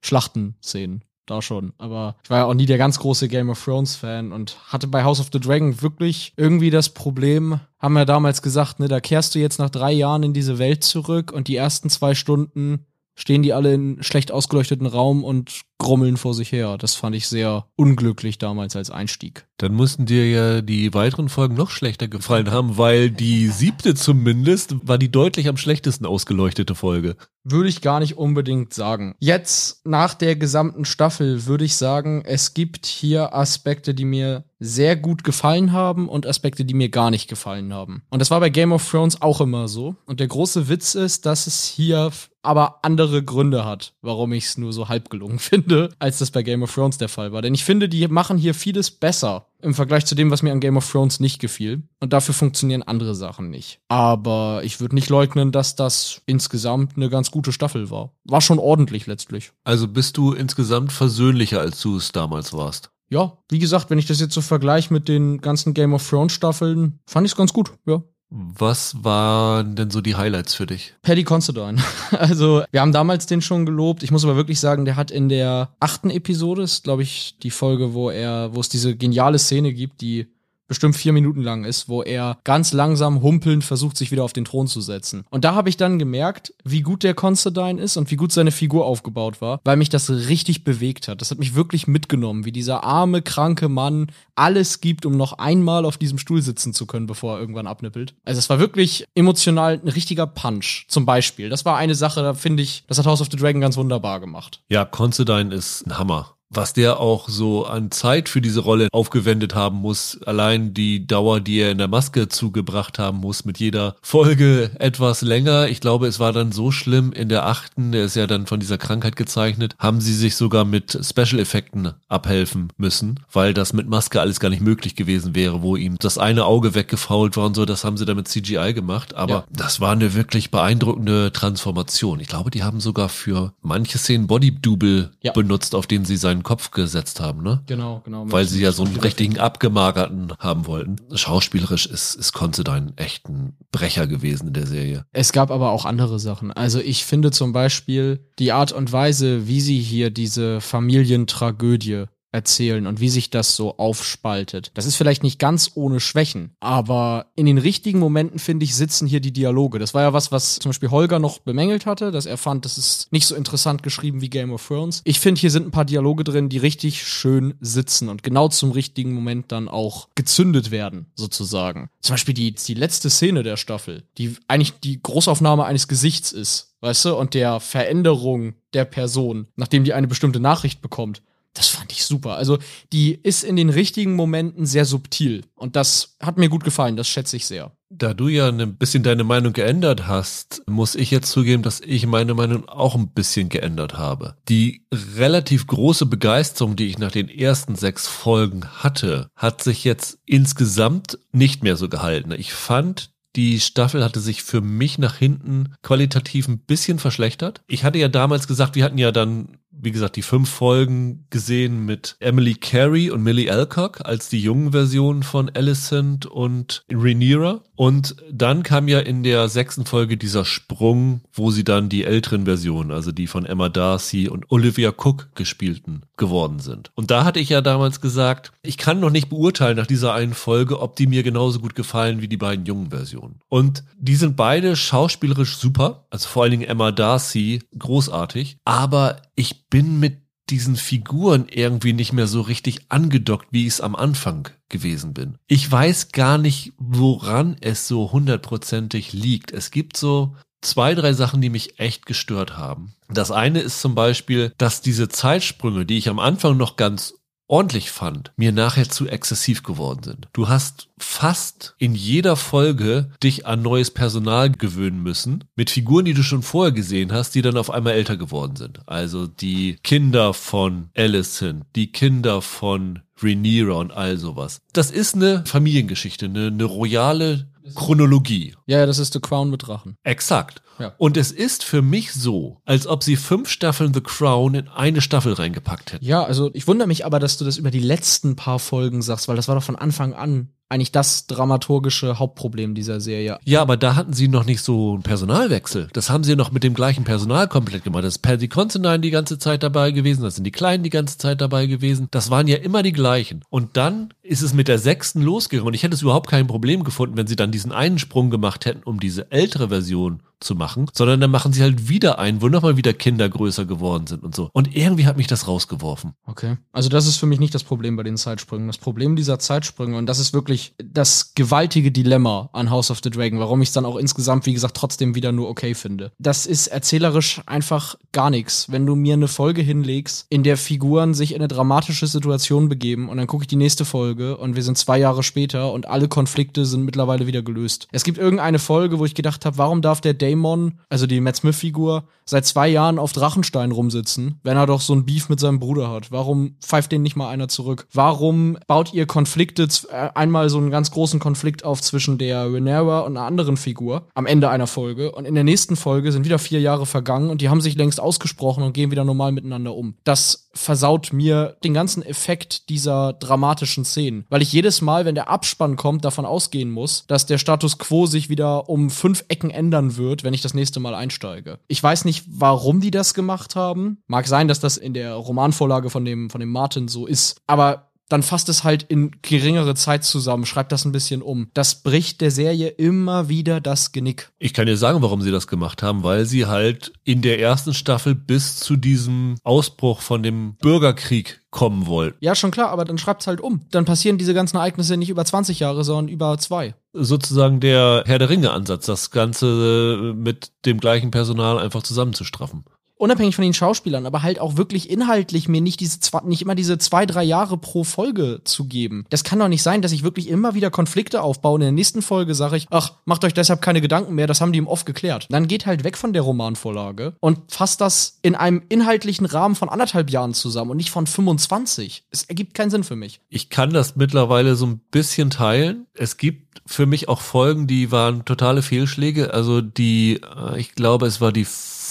Schlachtenszenen da schon. Aber ich war ja auch nie der ganz große Game of Thrones Fan und hatte bei House of the Dragon wirklich irgendwie das Problem, haben wir damals gesagt, ne, da kehrst du jetzt nach drei Jahren in diese Welt zurück und die ersten zwei Stunden stehen die alle in schlecht ausgeleuchteten Raum und grummeln vor sich her. Das fand ich sehr unglücklich damals als Einstieg. Dann mussten dir ja die weiteren Folgen noch schlechter gefallen haben, weil die siebte zumindest war die deutlich am schlechtesten ausgeleuchtete Folge. Würde ich gar nicht unbedingt sagen. Jetzt nach der gesamten Staffel würde ich sagen, es gibt hier Aspekte, die mir sehr gut gefallen haben und Aspekte, die mir gar nicht gefallen haben. Und das war bei Game of Thrones auch immer so. Und der große Witz ist, dass es hier aber andere Gründe hat, warum ich es nur so halb gelungen finde, als das bei Game of Thrones der Fall war. Denn ich finde, die machen hier vieles besser im Vergleich zu dem, was mir an Game of Thrones nicht gefiel. Und dafür funktionieren andere Sachen nicht. Aber ich würde nicht leugnen, dass das insgesamt eine ganz gute Staffel war. War schon ordentlich letztlich. Also bist du insgesamt versöhnlicher, als du es damals warst? Ja, wie gesagt, wenn ich das jetzt so vergleiche mit den ganzen Game of Thrones Staffeln, fand ich es ganz gut, ja. Was waren denn so die Highlights für dich? Paddy Considine. Also, wir haben damals den schon gelobt. Ich muss aber wirklich sagen, der hat in der achten Episode, ist glaube ich die Folge, wo er, wo es diese geniale Szene gibt, die bestimmt vier Minuten lang ist, wo er ganz langsam humpelnd versucht, sich wieder auf den Thron zu setzen. Und da habe ich dann gemerkt, wie gut der Constantine ist und wie gut seine Figur aufgebaut war, weil mich das richtig bewegt hat. Das hat mich wirklich mitgenommen, wie dieser arme, kranke Mann alles gibt, um noch einmal auf diesem Stuhl sitzen zu können, bevor er irgendwann abnippelt. Also es war wirklich emotional ein richtiger Punch, zum Beispiel. Das war eine Sache, da finde ich, das hat House of the Dragon ganz wunderbar gemacht. Ja, Constantine ist ein Hammer was der auch so an Zeit für diese Rolle aufgewendet haben muss. Allein die Dauer, die er in der Maske zugebracht haben muss, mit jeder Folge etwas länger. Ich glaube, es war dann so schlimm in der achten, der ist ja dann von dieser Krankheit gezeichnet, haben sie sich sogar mit Special-Effekten abhelfen müssen, weil das mit Maske alles gar nicht möglich gewesen wäre, wo ihm das eine Auge weggefault war und so, das haben sie dann mit CGI gemacht. Aber ja. das war eine wirklich beeindruckende Transformation. Ich glaube, die haben sogar für manche Szenen Body-Double ja. benutzt, auf denen sie sein den Kopf gesetzt haben, ne? Genau, genau. Weil sie ja so einen richtigen abgemagerten haben wollten. Schauspielerisch ist, ist Considine echt ein Brecher gewesen in der Serie. Es gab aber auch andere Sachen. Also ich finde zum Beispiel die Art und Weise, wie sie hier diese Familientragödie erzählen und wie sich das so aufspaltet. Das ist vielleicht nicht ganz ohne Schwächen, aber in den richtigen Momenten, finde ich, sitzen hier die Dialoge. Das war ja was, was zum Beispiel Holger noch bemängelt hatte, dass er fand, das ist nicht so interessant geschrieben wie Game of Thrones. Ich finde, hier sind ein paar Dialoge drin, die richtig schön sitzen und genau zum richtigen Moment dann auch gezündet werden, sozusagen. Zum Beispiel die, die letzte Szene der Staffel, die eigentlich die Großaufnahme eines Gesichts ist, weißt du, und der Veränderung der Person, nachdem die eine bestimmte Nachricht bekommt. Das fand ich super. Also, die ist in den richtigen Momenten sehr subtil. Und das hat mir gut gefallen. Das schätze ich sehr. Da du ja ein bisschen deine Meinung geändert hast, muss ich jetzt zugeben, dass ich meine Meinung auch ein bisschen geändert habe. Die relativ große Begeisterung, die ich nach den ersten sechs Folgen hatte, hat sich jetzt insgesamt nicht mehr so gehalten. Ich fand, die Staffel hatte sich für mich nach hinten qualitativ ein bisschen verschlechtert. Ich hatte ja damals gesagt, wir hatten ja dann wie gesagt, die fünf Folgen gesehen mit Emily Carey und Millie Alcock als die jungen Versionen von Alicent und Rhaenyra. Und dann kam ja in der sechsten Folge dieser Sprung, wo sie dann die älteren Versionen, also die von Emma Darcy und Olivia Cook gespielten, geworden sind. Und da hatte ich ja damals gesagt, ich kann noch nicht beurteilen nach dieser einen Folge, ob die mir genauso gut gefallen wie die beiden jungen Versionen. Und die sind beide schauspielerisch super, also vor allen Dingen Emma Darcy großartig, aber ich bin mit diesen Figuren irgendwie nicht mehr so richtig angedockt, wie ich es am Anfang gewesen bin. Ich weiß gar nicht, woran es so hundertprozentig liegt. Es gibt so zwei, drei Sachen, die mich echt gestört haben. Das eine ist zum Beispiel, dass diese Zeitsprünge, die ich am Anfang noch ganz ordentlich fand, mir nachher zu exzessiv geworden sind. Du hast fast in jeder Folge dich an neues Personal gewöhnen müssen, mit Figuren, die du schon vorher gesehen hast, die dann auf einmal älter geworden sind. Also die Kinder von Allison, die Kinder von Rhaenyra und all sowas. Das ist eine Familiengeschichte, eine, eine royale Chronologie. Ja, das ist The Crown mit Drachen. Exakt. Ja. Und es ist für mich so, als ob sie fünf Staffeln The Crown in eine Staffel reingepackt hätten. Ja, also ich wundere mich aber, dass du das über die letzten paar Folgen sagst, weil das war doch von Anfang an eigentlich das dramaturgische Hauptproblem dieser Serie. Ja, aber da hatten sie noch nicht so einen Personalwechsel. Das haben sie noch mit dem gleichen Personal komplett gemacht. Das ist Paddy Considine die ganze Zeit dabei gewesen, das sind die Kleinen die ganze Zeit dabei gewesen. Das waren ja immer die gleichen. Und dann ist es mit der sechsten losgegangen. Und ich hätte es überhaupt kein Problem gefunden, wenn sie dann diesen einen Sprung gemacht hätten, um diese ältere Version zu machen, sondern dann machen sie halt wieder einen, wo nochmal wieder Kinder größer geworden sind und so. Und irgendwie hat mich das rausgeworfen. Okay. Also das ist für mich nicht das Problem bei den Zeitsprüngen. Das Problem dieser Zeitsprünge, und das ist wirklich das gewaltige Dilemma an House of the Dragon, warum ich es dann auch insgesamt, wie gesagt, trotzdem wieder nur okay finde. Das ist erzählerisch einfach gar nichts. Wenn du mir eine Folge hinlegst, in der Figuren sich in eine dramatische Situation begeben und dann gucke ich die nächste Folge und wir sind zwei Jahre später und alle Konflikte sind mittlerweile wieder gelöst. Es gibt irgendeine Folge, wo ich gedacht habe, warum darf der Damon, also die Matt Smith-Figur, seit zwei Jahren auf Drachenstein rumsitzen, wenn er doch so ein Beef mit seinem Bruder hat? Warum pfeift den nicht mal einer zurück? Warum baut ihr Konflikte, äh, einmal so einen ganz großen Konflikt auf zwischen der Rhaenyra und einer anderen Figur am Ende einer Folge und in der nächsten Folge sind wieder vier Jahre vergangen und die haben sich längst ausgesprochen und gehen wieder normal miteinander um. Das versaut mir den ganzen Effekt dieser dramatischen Szenen, weil ich jedes Mal, wenn der Abspann kommt, davon ausgehen muss, dass der Status quo sich wieder um fünf Ecken ändern wird, wenn ich das nächste Mal einsteige. Ich weiß nicht, warum die das gemacht haben. Mag sein, dass das in der Romanvorlage von dem, von dem Martin so ist, aber dann fasst es halt in geringere Zeit zusammen, schreibt das ein bisschen um. Das bricht der Serie immer wieder das Genick. Ich kann dir sagen, warum sie das gemacht haben, weil sie halt in der ersten Staffel bis zu diesem Ausbruch von dem Bürgerkrieg kommen wollten. Ja, schon klar, aber dann schreibt's halt um. Dann passieren diese ganzen Ereignisse nicht über 20 Jahre, sondern über zwei. Sozusagen der Herr der Ringe-Ansatz, das Ganze mit dem gleichen Personal einfach zusammenzustraffen unabhängig von den Schauspielern, aber halt auch wirklich inhaltlich mir nicht diese zwei, nicht immer diese zwei, drei Jahre pro Folge zu geben. Das kann doch nicht sein, dass ich wirklich immer wieder Konflikte aufbaue und in der nächsten Folge sage ich, ach, macht euch deshalb keine Gedanken mehr, das haben die im Off geklärt. Dann geht halt weg von der Romanvorlage und fasst das in einem inhaltlichen Rahmen von anderthalb Jahren zusammen und nicht von 25. Es ergibt keinen Sinn für mich. Ich kann das mittlerweile so ein bisschen teilen. Es gibt für mich auch Folgen, die waren totale Fehlschläge. Also die, äh, ich glaube, es war die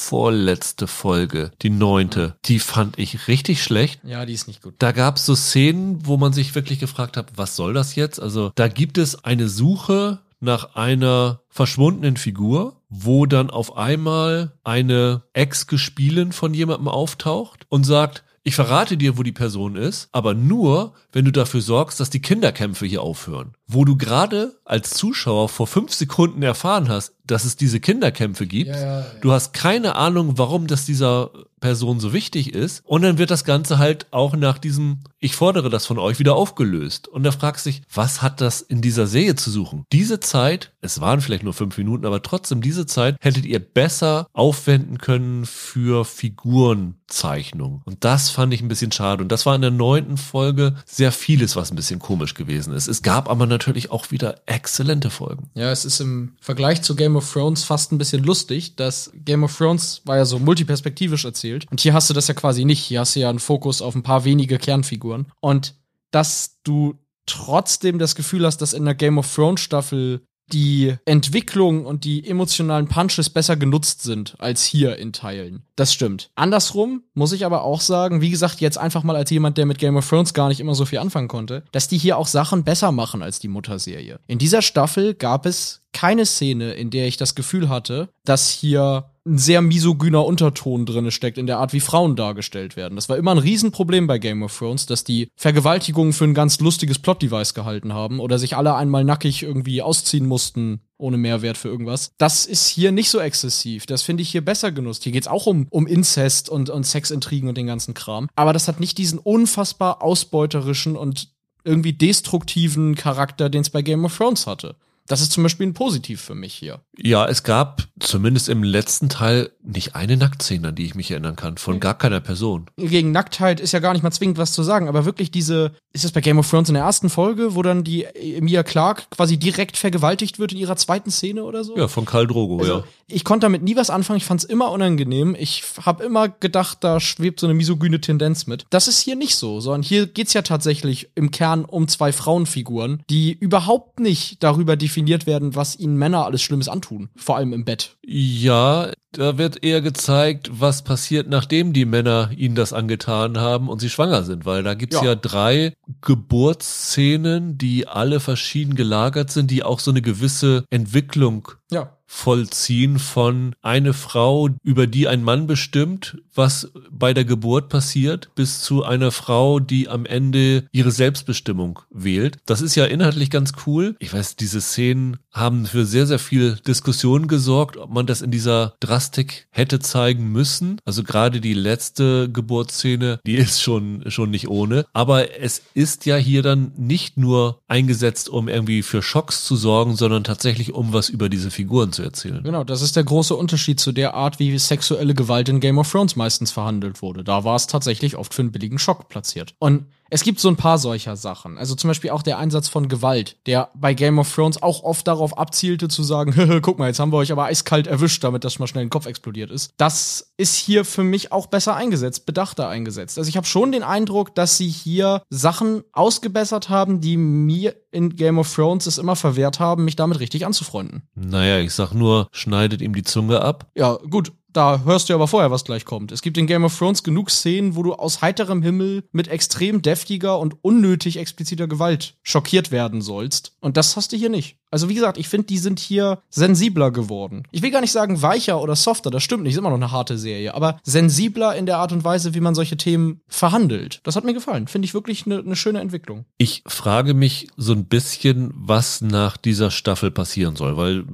vorletzte Folge, die neunte, die fand ich richtig schlecht. Ja, die ist nicht gut. Da gab es so Szenen, wo man sich wirklich gefragt hat, was soll das jetzt? Also da gibt es eine Suche nach einer verschwundenen Figur, wo dann auf einmal eine Ex-Gespielin von jemandem auftaucht und sagt, ich verrate dir, wo die Person ist, aber nur, wenn du dafür sorgst, dass die Kinderkämpfe hier aufhören. Wo du gerade als Zuschauer vor fünf Sekunden erfahren hast, dass es diese Kinderkämpfe gibt. Ja, ja, ja. Du hast keine Ahnung, warum das dieser Person so wichtig ist. Und dann wird das Ganze halt auch nach diesem, ich fordere das von euch, wieder aufgelöst. Und da fragst du dich, was hat das in dieser Serie zu suchen? Diese Zeit, es waren vielleicht nur fünf Minuten, aber trotzdem diese Zeit hättet ihr besser aufwenden können für Figurenzeichnung. Und das fand ich ein bisschen schade. Und das war in der neunten Folge sehr vieles, was ein bisschen komisch gewesen ist. Es gab aber natürlich auch wieder exzellente Folgen. Ja, es ist im Vergleich zu Game of Thrones fast ein bisschen lustig, dass Game of Thrones war ja so multiperspektivisch erzählt. Und hier hast du das ja quasi nicht. Hier hast du ja einen Fokus auf ein paar wenige Kernfiguren. Und dass du trotzdem das Gefühl hast, dass in der Game of Thrones Staffel die Entwicklung und die emotionalen Punches besser genutzt sind als hier in Teilen. Das stimmt. Andersrum muss ich aber auch sagen, wie gesagt, jetzt einfach mal als jemand, der mit Game of Thrones gar nicht immer so viel anfangen konnte, dass die hier auch Sachen besser machen als die Mutterserie. In dieser Staffel gab es keine Szene, in der ich das Gefühl hatte, dass hier ein sehr misogyner Unterton drin steckt in der Art, wie Frauen dargestellt werden. Das war immer ein Riesenproblem bei Game of Thrones, dass die Vergewaltigungen für ein ganz lustiges Plot-Device gehalten haben oder sich alle einmal nackig irgendwie ausziehen mussten ohne Mehrwert für irgendwas. Das ist hier nicht so exzessiv. Das finde ich hier besser genutzt. Hier geht's auch um, um Inzest und, und Sexintrigen und den ganzen Kram. Aber das hat nicht diesen unfassbar ausbeuterischen und irgendwie destruktiven Charakter, den es bei Game of Thrones hatte. Das ist zum Beispiel ein Positiv für mich hier. Ja, es gab zumindest im letzten Teil nicht eine Nacktszene, an die ich mich erinnern kann, von gar keiner Person. Gegen Nacktheit ist ja gar nicht mal zwingend was zu sagen, aber wirklich diese, ist das bei Game of Thrones in der ersten Folge, wo dann die Emilia Clark quasi direkt vergewaltigt wird in ihrer zweiten Szene oder so? Ja, von Karl Drogo, also, ja. Ich konnte damit nie was anfangen, ich fand es immer unangenehm. Ich habe immer gedacht, da schwebt so eine misogyne Tendenz mit. Das ist hier nicht so, sondern hier geht's ja tatsächlich im Kern um zwei Frauenfiguren, die überhaupt nicht darüber definiert werden, was ihnen Männer alles Schlimmes antun. Vor allem im Bett. Ja, da wird eher gezeigt, was passiert, nachdem die Männer ihnen das angetan haben und sie schwanger sind, weil da gibt's ja, ja drei Geburtsszenen, die alle verschieden gelagert sind, die auch so eine gewisse Entwicklung ja vollziehen von eine Frau, über die ein Mann bestimmt, was bei der Geburt passiert, bis zu einer Frau, die am Ende ihre Selbstbestimmung wählt. Das ist ja inhaltlich ganz cool. Ich weiß, diese Szenen haben für sehr, sehr viel Diskussion gesorgt, ob man das in dieser Drastik hätte zeigen müssen. Also gerade die letzte Geburtsszene, die ist schon, schon nicht ohne. Aber es ist ja hier dann nicht nur eingesetzt, um irgendwie für Schocks zu sorgen, sondern tatsächlich um was über diese Figuren zu erzählen. Genau, das ist der große Unterschied zu der Art, wie sexuelle Gewalt in Game of Thrones meistens verhandelt wurde. Da war es tatsächlich oft für einen billigen Schock platziert. Und es gibt so ein paar solcher Sachen. Also zum Beispiel auch der Einsatz von Gewalt, der bei Game of Thrones auch oft darauf abzielte zu sagen, guck mal, jetzt haben wir euch aber eiskalt erwischt, damit das mal schnell ein Kopf explodiert ist. Das ist hier für mich auch besser eingesetzt, bedachter eingesetzt. Also ich habe schon den Eindruck, dass sie hier Sachen ausgebessert haben, die mir in Game of Thrones es immer verwehrt haben, mich damit richtig anzufreunden. Naja, ich sag nur, schneidet ihm die Zunge ab. Ja, gut, da hörst du aber vorher, was gleich kommt. Es gibt in Game of Thrones genug Szenen, wo du aus heiterem Himmel mit extrem deftiger und unnötig expliziter Gewalt schockiert werden sollst. Und das hast du hier nicht. Also wie gesagt, ich finde, die sind hier sensibler geworden. Ich will gar nicht sagen weicher oder softer, das stimmt nicht, ist immer noch eine harte Serie, aber sensibler in der Art und Weise, wie man solche Themen verhandelt. Das hat mir gefallen. Finde ich wirklich eine ne schöne Entwicklung. Ich frage mich so ein bisschen, was nach dieser Staffel passieren soll, weil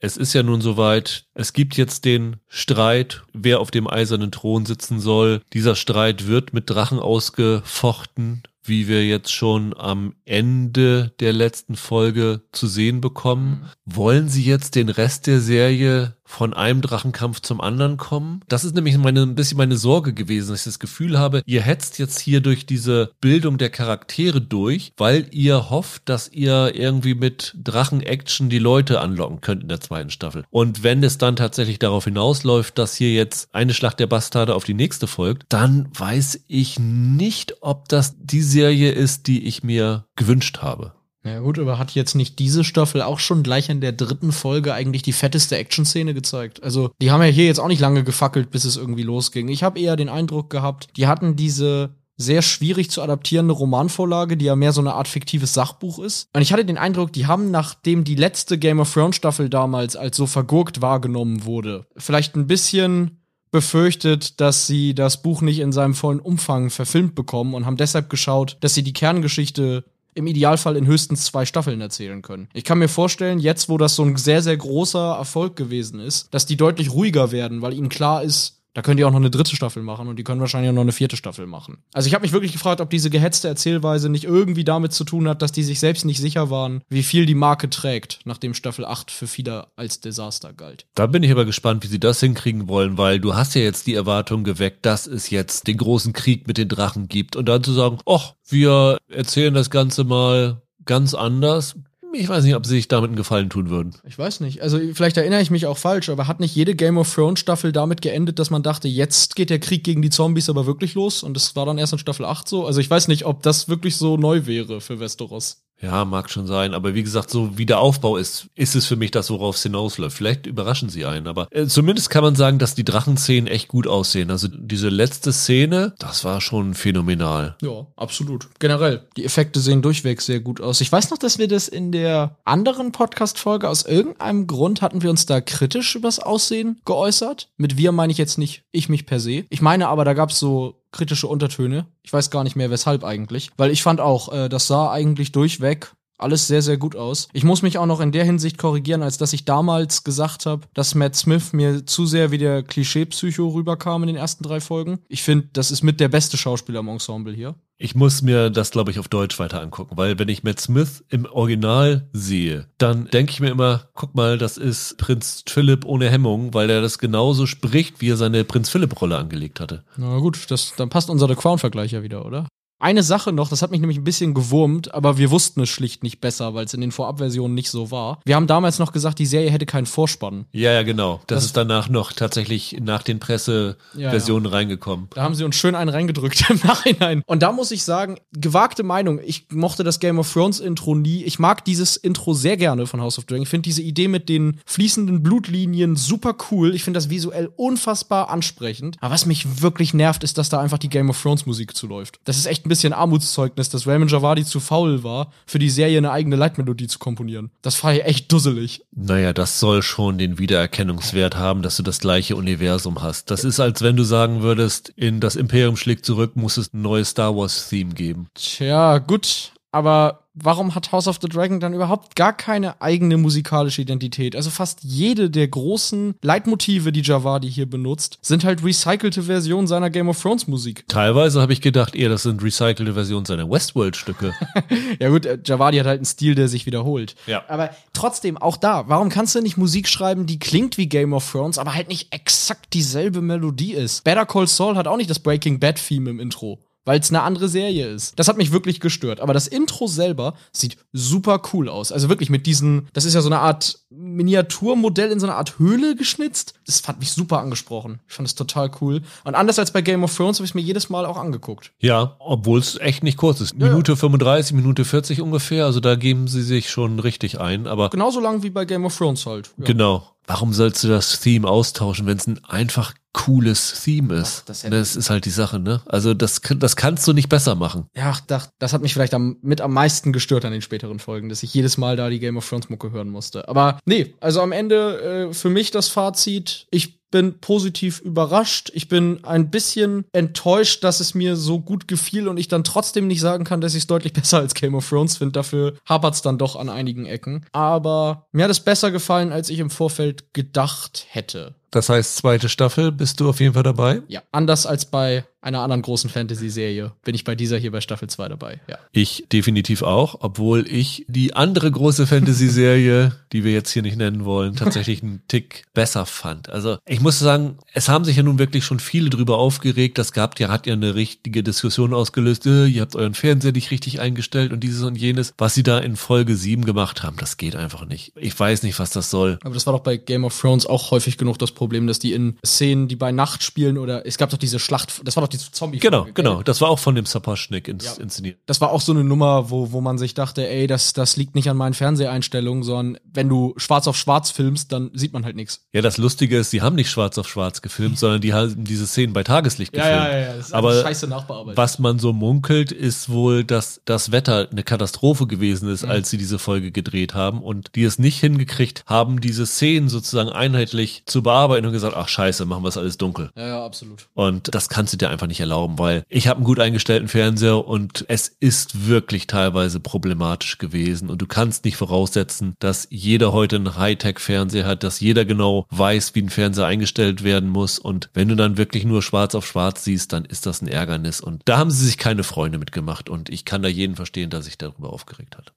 es ist ja nun soweit, es gibt jetzt den Streit, wer auf dem eisernen Thron sitzen soll. Dieser Streit wird mit Drachen ausgefochten, wie wir jetzt schon am Ende der letzten Folge zu sehen bekommen. Mhm. Wollen Sie jetzt den Rest der Serie von einem Drachenkampf zum anderen kommen? Das ist nämlich meine, ein bisschen meine Sorge gewesen, dass ich das Gefühl habe, ihr hetzt jetzt hier durch diese Bildung der Charaktere durch, weil ihr hofft, dass ihr irgendwie mit Drachen-Action die Leute anlocken könnt in der zweiten Staffel. Und wenn es dann tatsächlich darauf hinausläuft, dass hier jetzt eine Schlacht der Bastarde auf die nächste folgt, dann weiß ich nicht, ob das die Serie ist, die ich mir gewünscht habe. Ja gut, aber hat jetzt nicht diese Staffel auch schon gleich in der dritten Folge eigentlich die fetteste Action-Szene gezeigt? Also, die haben ja hier jetzt auch nicht lange gefackelt, bis es irgendwie losging. Ich habe eher den Eindruck gehabt, die hatten diese sehr schwierig zu adaptierende Romanvorlage, die ja mehr so eine Art fiktives Sachbuch ist. Und ich hatte den Eindruck, die haben, nachdem die letzte Game of Thrones Staffel damals als so vergurkt wahrgenommen wurde, vielleicht ein bisschen befürchtet, dass sie das Buch nicht in seinem vollen Umfang verfilmt bekommen und haben deshalb geschaut, dass sie die Kerngeschichte im Idealfall in höchstens zwei Staffeln erzählen können. Ich kann mir vorstellen, jetzt wo das so ein sehr, sehr großer Erfolg gewesen ist, dass die deutlich ruhiger werden, weil ihnen klar ist, da können die auch noch eine dritte Staffel machen und die können wahrscheinlich auch noch eine vierte Staffel machen. Also ich habe mich wirklich gefragt, ob diese gehetzte Erzählweise nicht irgendwie damit zu tun hat, dass die sich selbst nicht sicher waren, wie viel die Marke trägt, nachdem Staffel 8 für viele als Desaster galt. Da bin ich aber gespannt, wie sie das hinkriegen wollen, weil du hast ja jetzt die Erwartung geweckt, dass es jetzt den großen Krieg mit den Drachen gibt und dann zu sagen, ach, wir erzählen das Ganze mal ganz anders, ich weiß nicht, ob sie sich damit einen Gefallen tun würden. Ich weiß nicht. Also vielleicht erinnere ich mich auch falsch, aber hat nicht jede Game of Thrones Staffel damit geendet, dass man dachte, jetzt geht der Krieg gegen die Zombies aber wirklich los? Und das war dann erst in Staffel 8 so? Also ich weiß nicht, ob das wirklich so neu wäre für Westeros. Ja, mag schon sein, aber wie gesagt, so wie der Aufbau ist, ist es für mich das, worauf es hinausläuft. Vielleicht überraschen sie einen, aber äh, zumindest kann man sagen, dass die Drachenszenen echt gut aussehen. Also diese letzte Szene, das war schon phänomenal. Ja, absolut. Generell, die Effekte sehen durchweg sehr gut aus. Ich weiß noch, dass wir das in der anderen Podcast-Folge aus irgendeinem Grund hatten wir uns da kritisch übers Aussehen geäußert. Mit wir meine ich jetzt nicht ich mich per se. Ich meine aber, da gab es so kritische Untertöne. Ich weiß gar nicht mehr, weshalb eigentlich. Weil ich fand auch, äh, das sah eigentlich durchweg alles sehr, sehr gut aus. Ich muss mich auch noch in der Hinsicht korrigieren, als dass ich damals gesagt habe, dass Matt Smith mir zu sehr wie der Klischee-Psycho rüberkam in den ersten drei Folgen. Ich finde, das ist mit der beste Schauspieler im Ensemble hier. Ich muss mir das, glaube ich, auf Deutsch weiter angucken, weil wenn ich Matt Smith im Original sehe, dann denke ich mir immer, guck mal, das ist Prinz Philipp ohne Hemmung, weil er das genauso spricht, wie er seine Prinz Philipp-Rolle angelegt hatte. Na gut, das, dann passt unser The Crown-Vergleich ja wieder, oder? Eine Sache noch, das hat mich nämlich ein bisschen gewurmt, aber wir wussten es schlicht nicht besser, weil es in den Vorabversionen nicht so war. Wir haben damals noch gesagt, die Serie hätte keinen Vorspann. Ja, ja, genau. Das, das ist danach noch tatsächlich nach den Presseversionen ja, ja. reingekommen. Da haben sie uns schön einen reingedrückt im Nachhinein. Und da muss ich sagen, gewagte Meinung. Ich mochte das Game of Thrones Intro nie. Ich mag dieses Intro sehr gerne von House of Dragon. Ich finde diese Idee mit den fließenden Blutlinien super cool. Ich finde das visuell unfassbar ansprechend. Aber was mich wirklich nervt, ist, dass da einfach die Game of Thrones Musik zuläuft. Das ist echt ein bisschen Armutszeugnis, dass Raymond Javadi zu faul war, für die Serie eine eigene Leitmelodie zu komponieren. Das war ja echt dusselig. Naja, das soll schon den Wiedererkennungswert haben, dass du das gleiche Universum hast. Das ist, als wenn du sagen würdest, in das Imperium schlägt zurück, muss es ein neues Star Wars Theme geben. Tja, gut. Aber warum hat House of the Dragon dann überhaupt gar keine eigene musikalische Identität? Also fast jede der großen Leitmotive, die Javadi hier benutzt, sind halt recycelte Versionen seiner Game of Thrones Musik. Teilweise habe ich gedacht, eher das sind recycelte Versionen seiner Westworld-Stücke. ja gut, äh, Javadi hat halt einen Stil, der sich wiederholt. Ja. Aber trotzdem, auch da, warum kannst du nicht Musik schreiben, die klingt wie Game of Thrones, aber halt nicht exakt dieselbe Melodie ist? Better Call Saul hat auch nicht das Breaking Bad-Theme im Intro weil es eine andere Serie ist. Das hat mich wirklich gestört. Aber das Intro selber sieht super cool aus. Also wirklich mit diesen, das ist ja so eine Art Miniaturmodell in so einer Art Höhle geschnitzt. Das hat mich super angesprochen. Ich fand es total cool. Und anders als bei Game of Thrones habe ich mir jedes Mal auch angeguckt. Ja, obwohl es echt nicht kurz ist. Minute ja. 35, Minute 40 ungefähr. Also da geben sie sich schon richtig ein. Aber genauso lang wie bei Game of Thrones halt. Ja. Genau. Warum sollst du das Theme austauschen, wenn es ein einfach cooles Theme ist? Das, das, ist halt die Sache, ne? Also das, das kannst du nicht besser machen. Ja, das, das hat mich vielleicht am, mit am meisten gestört an den späteren Folgen, dass ich jedes Mal da die Game of Thrones Mucke hören musste. Aber nee, also am Ende äh, für mich das Fazit, ich bin positiv überrascht. Ich bin ein bisschen enttäuscht, dass es mir so gut gefiel und ich dann trotzdem nicht sagen kann, dass ich es deutlich besser als Game of Thrones finde. Dafür hapert es dann doch an einigen Ecken. Aber mir hat es besser gefallen, als ich im Vorfeld gedacht hätte. Das heißt, zweite Staffel, bist du auf jeden Fall dabei? Ja, anders als bei einer anderen großen Fantasy-Serie bin ich bei dieser hier bei Staffel 2 dabei, ja. Ich definitiv auch, obwohl ich die andere große Fantasy-Serie, die wir jetzt hier nicht nennen wollen, tatsächlich einen Tick besser fand. Also ich muss sagen, es haben sich ja nun wirklich schon viele drüber aufgeregt. Das gab ja, hat ja eine richtige Diskussion ausgelöst. Äh, ihr habt euren Fernseher nicht richtig eingestellt und dieses und jenes. Was sie da in Folge 7 gemacht haben, das geht einfach nicht. Ich weiß nicht, was das soll. Aber das war doch bei Game of Thrones auch häufig genug das Problem, dass die in Szenen, die bei Nacht spielen oder es gab doch diese Schlacht, das war doch die Zombie. Genau, genau. Das war auch von dem Sapochnik ins, ja. inszeniert. Das war auch so eine Nummer, wo, wo man sich dachte, ey, das, das liegt nicht an meinen Fernseheinstellungen, sondern wenn du schwarz auf schwarz filmst, dann sieht man halt nichts. Ja, das Lustige ist, sie haben nicht schwarz auf schwarz gefilmt, sondern die haben diese Szenen bei Tageslicht gefilmt. Ja, ja, ja. Das ist Aber scheiße nachbearbeitet. Was man so munkelt, ist wohl, dass das Wetter eine Katastrophe gewesen ist, mhm. als sie diese Folge gedreht haben und die es nicht hingekriegt haben, diese Szenen sozusagen einheitlich zu bearbeiten und gesagt, ach scheiße, machen wir es alles dunkel. Ja, ja, absolut. Und das kannst du dir einfach nicht erlauben, weil ich habe einen gut eingestellten Fernseher und es ist wirklich teilweise problematisch gewesen und du kannst nicht voraussetzen, dass jeder heute einen Hightech-Fernseher hat, dass jeder genau weiß, wie ein Fernseher eingestellt werden muss und wenn du dann wirklich nur schwarz auf schwarz siehst, dann ist das ein Ärgernis und da haben sie sich keine Freunde mitgemacht und ich kann da jeden verstehen, der sich darüber aufgeregt hat.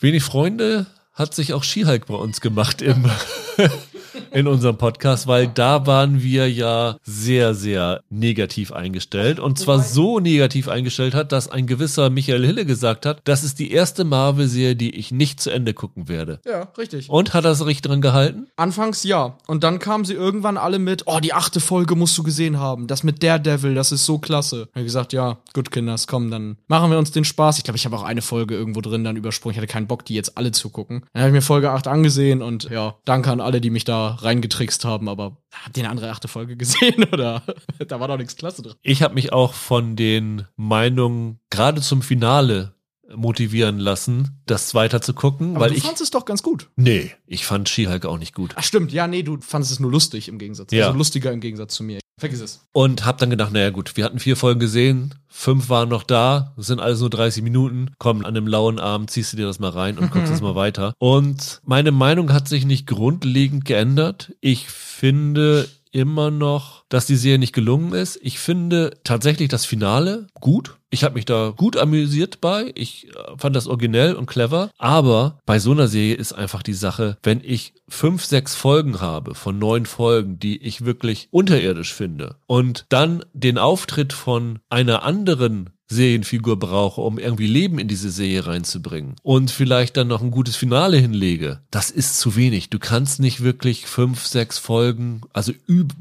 Wenig Freunde hat sich auch Skihulk bei uns gemacht im in unserem Podcast, weil da waren wir ja sehr, sehr negativ eingestellt. Und zwar so negativ eingestellt hat, dass ein gewisser Michael Hille gesagt hat, das ist die erste Marvel-Serie, die ich nicht zu Ende gucken werde. Ja, richtig. Und hat er es richtig dran gehalten? Anfangs ja. Und dann kamen sie irgendwann alle mit, oh, die achte Folge musst du gesehen haben. Das mit Daredevil, das ist so klasse. Ich habe gesagt, ja, gut, Kinders, komm, dann machen wir uns den Spaß. Ich glaube, ich habe auch eine Folge irgendwo drin dann übersprungen. Ich hatte keinen Bock, die jetzt alle zu gucken. Dann habe ich mir Folge 8 angesehen und ja, danke an alle, die mich da reingetrickst haben, aber habt ihr eine andere achte Folge gesehen oder da war doch nichts klasse drin? Ich habe mich auch von den Meinungen gerade zum Finale motivieren lassen, das weiter zu gucken. Aber weil du ich, fandest es doch ganz gut. Nee, ich fand She-Hulk auch nicht gut. Ach stimmt, ja, nee, du fandest es nur lustig im Gegensatz. Ja. Also lustiger im Gegensatz zu mir. Vergiss es. Und hab dann gedacht, naja gut, wir hatten vier Folgen gesehen, fünf waren noch da, sind alles nur 30 Minuten. Komm, an einem lauen Abend ziehst du dir das mal rein und guckst es mal weiter. Und meine Meinung hat sich nicht grundlegend geändert. Ich finde immer noch, dass die Serie nicht gelungen ist. Ich finde tatsächlich das Finale gut. Ich habe mich da gut amüsiert bei. Ich äh, fand das originell und clever. Aber bei so einer Serie ist einfach die Sache, wenn ich fünf, sechs Folgen habe von neun Folgen, die ich wirklich unterirdisch finde und dann den Auftritt von einer anderen Serienfigur brauche, um irgendwie Leben in diese Serie reinzubringen und vielleicht dann noch ein gutes Finale hinlege, das ist zu wenig. Du kannst nicht wirklich fünf, sechs Folgen, also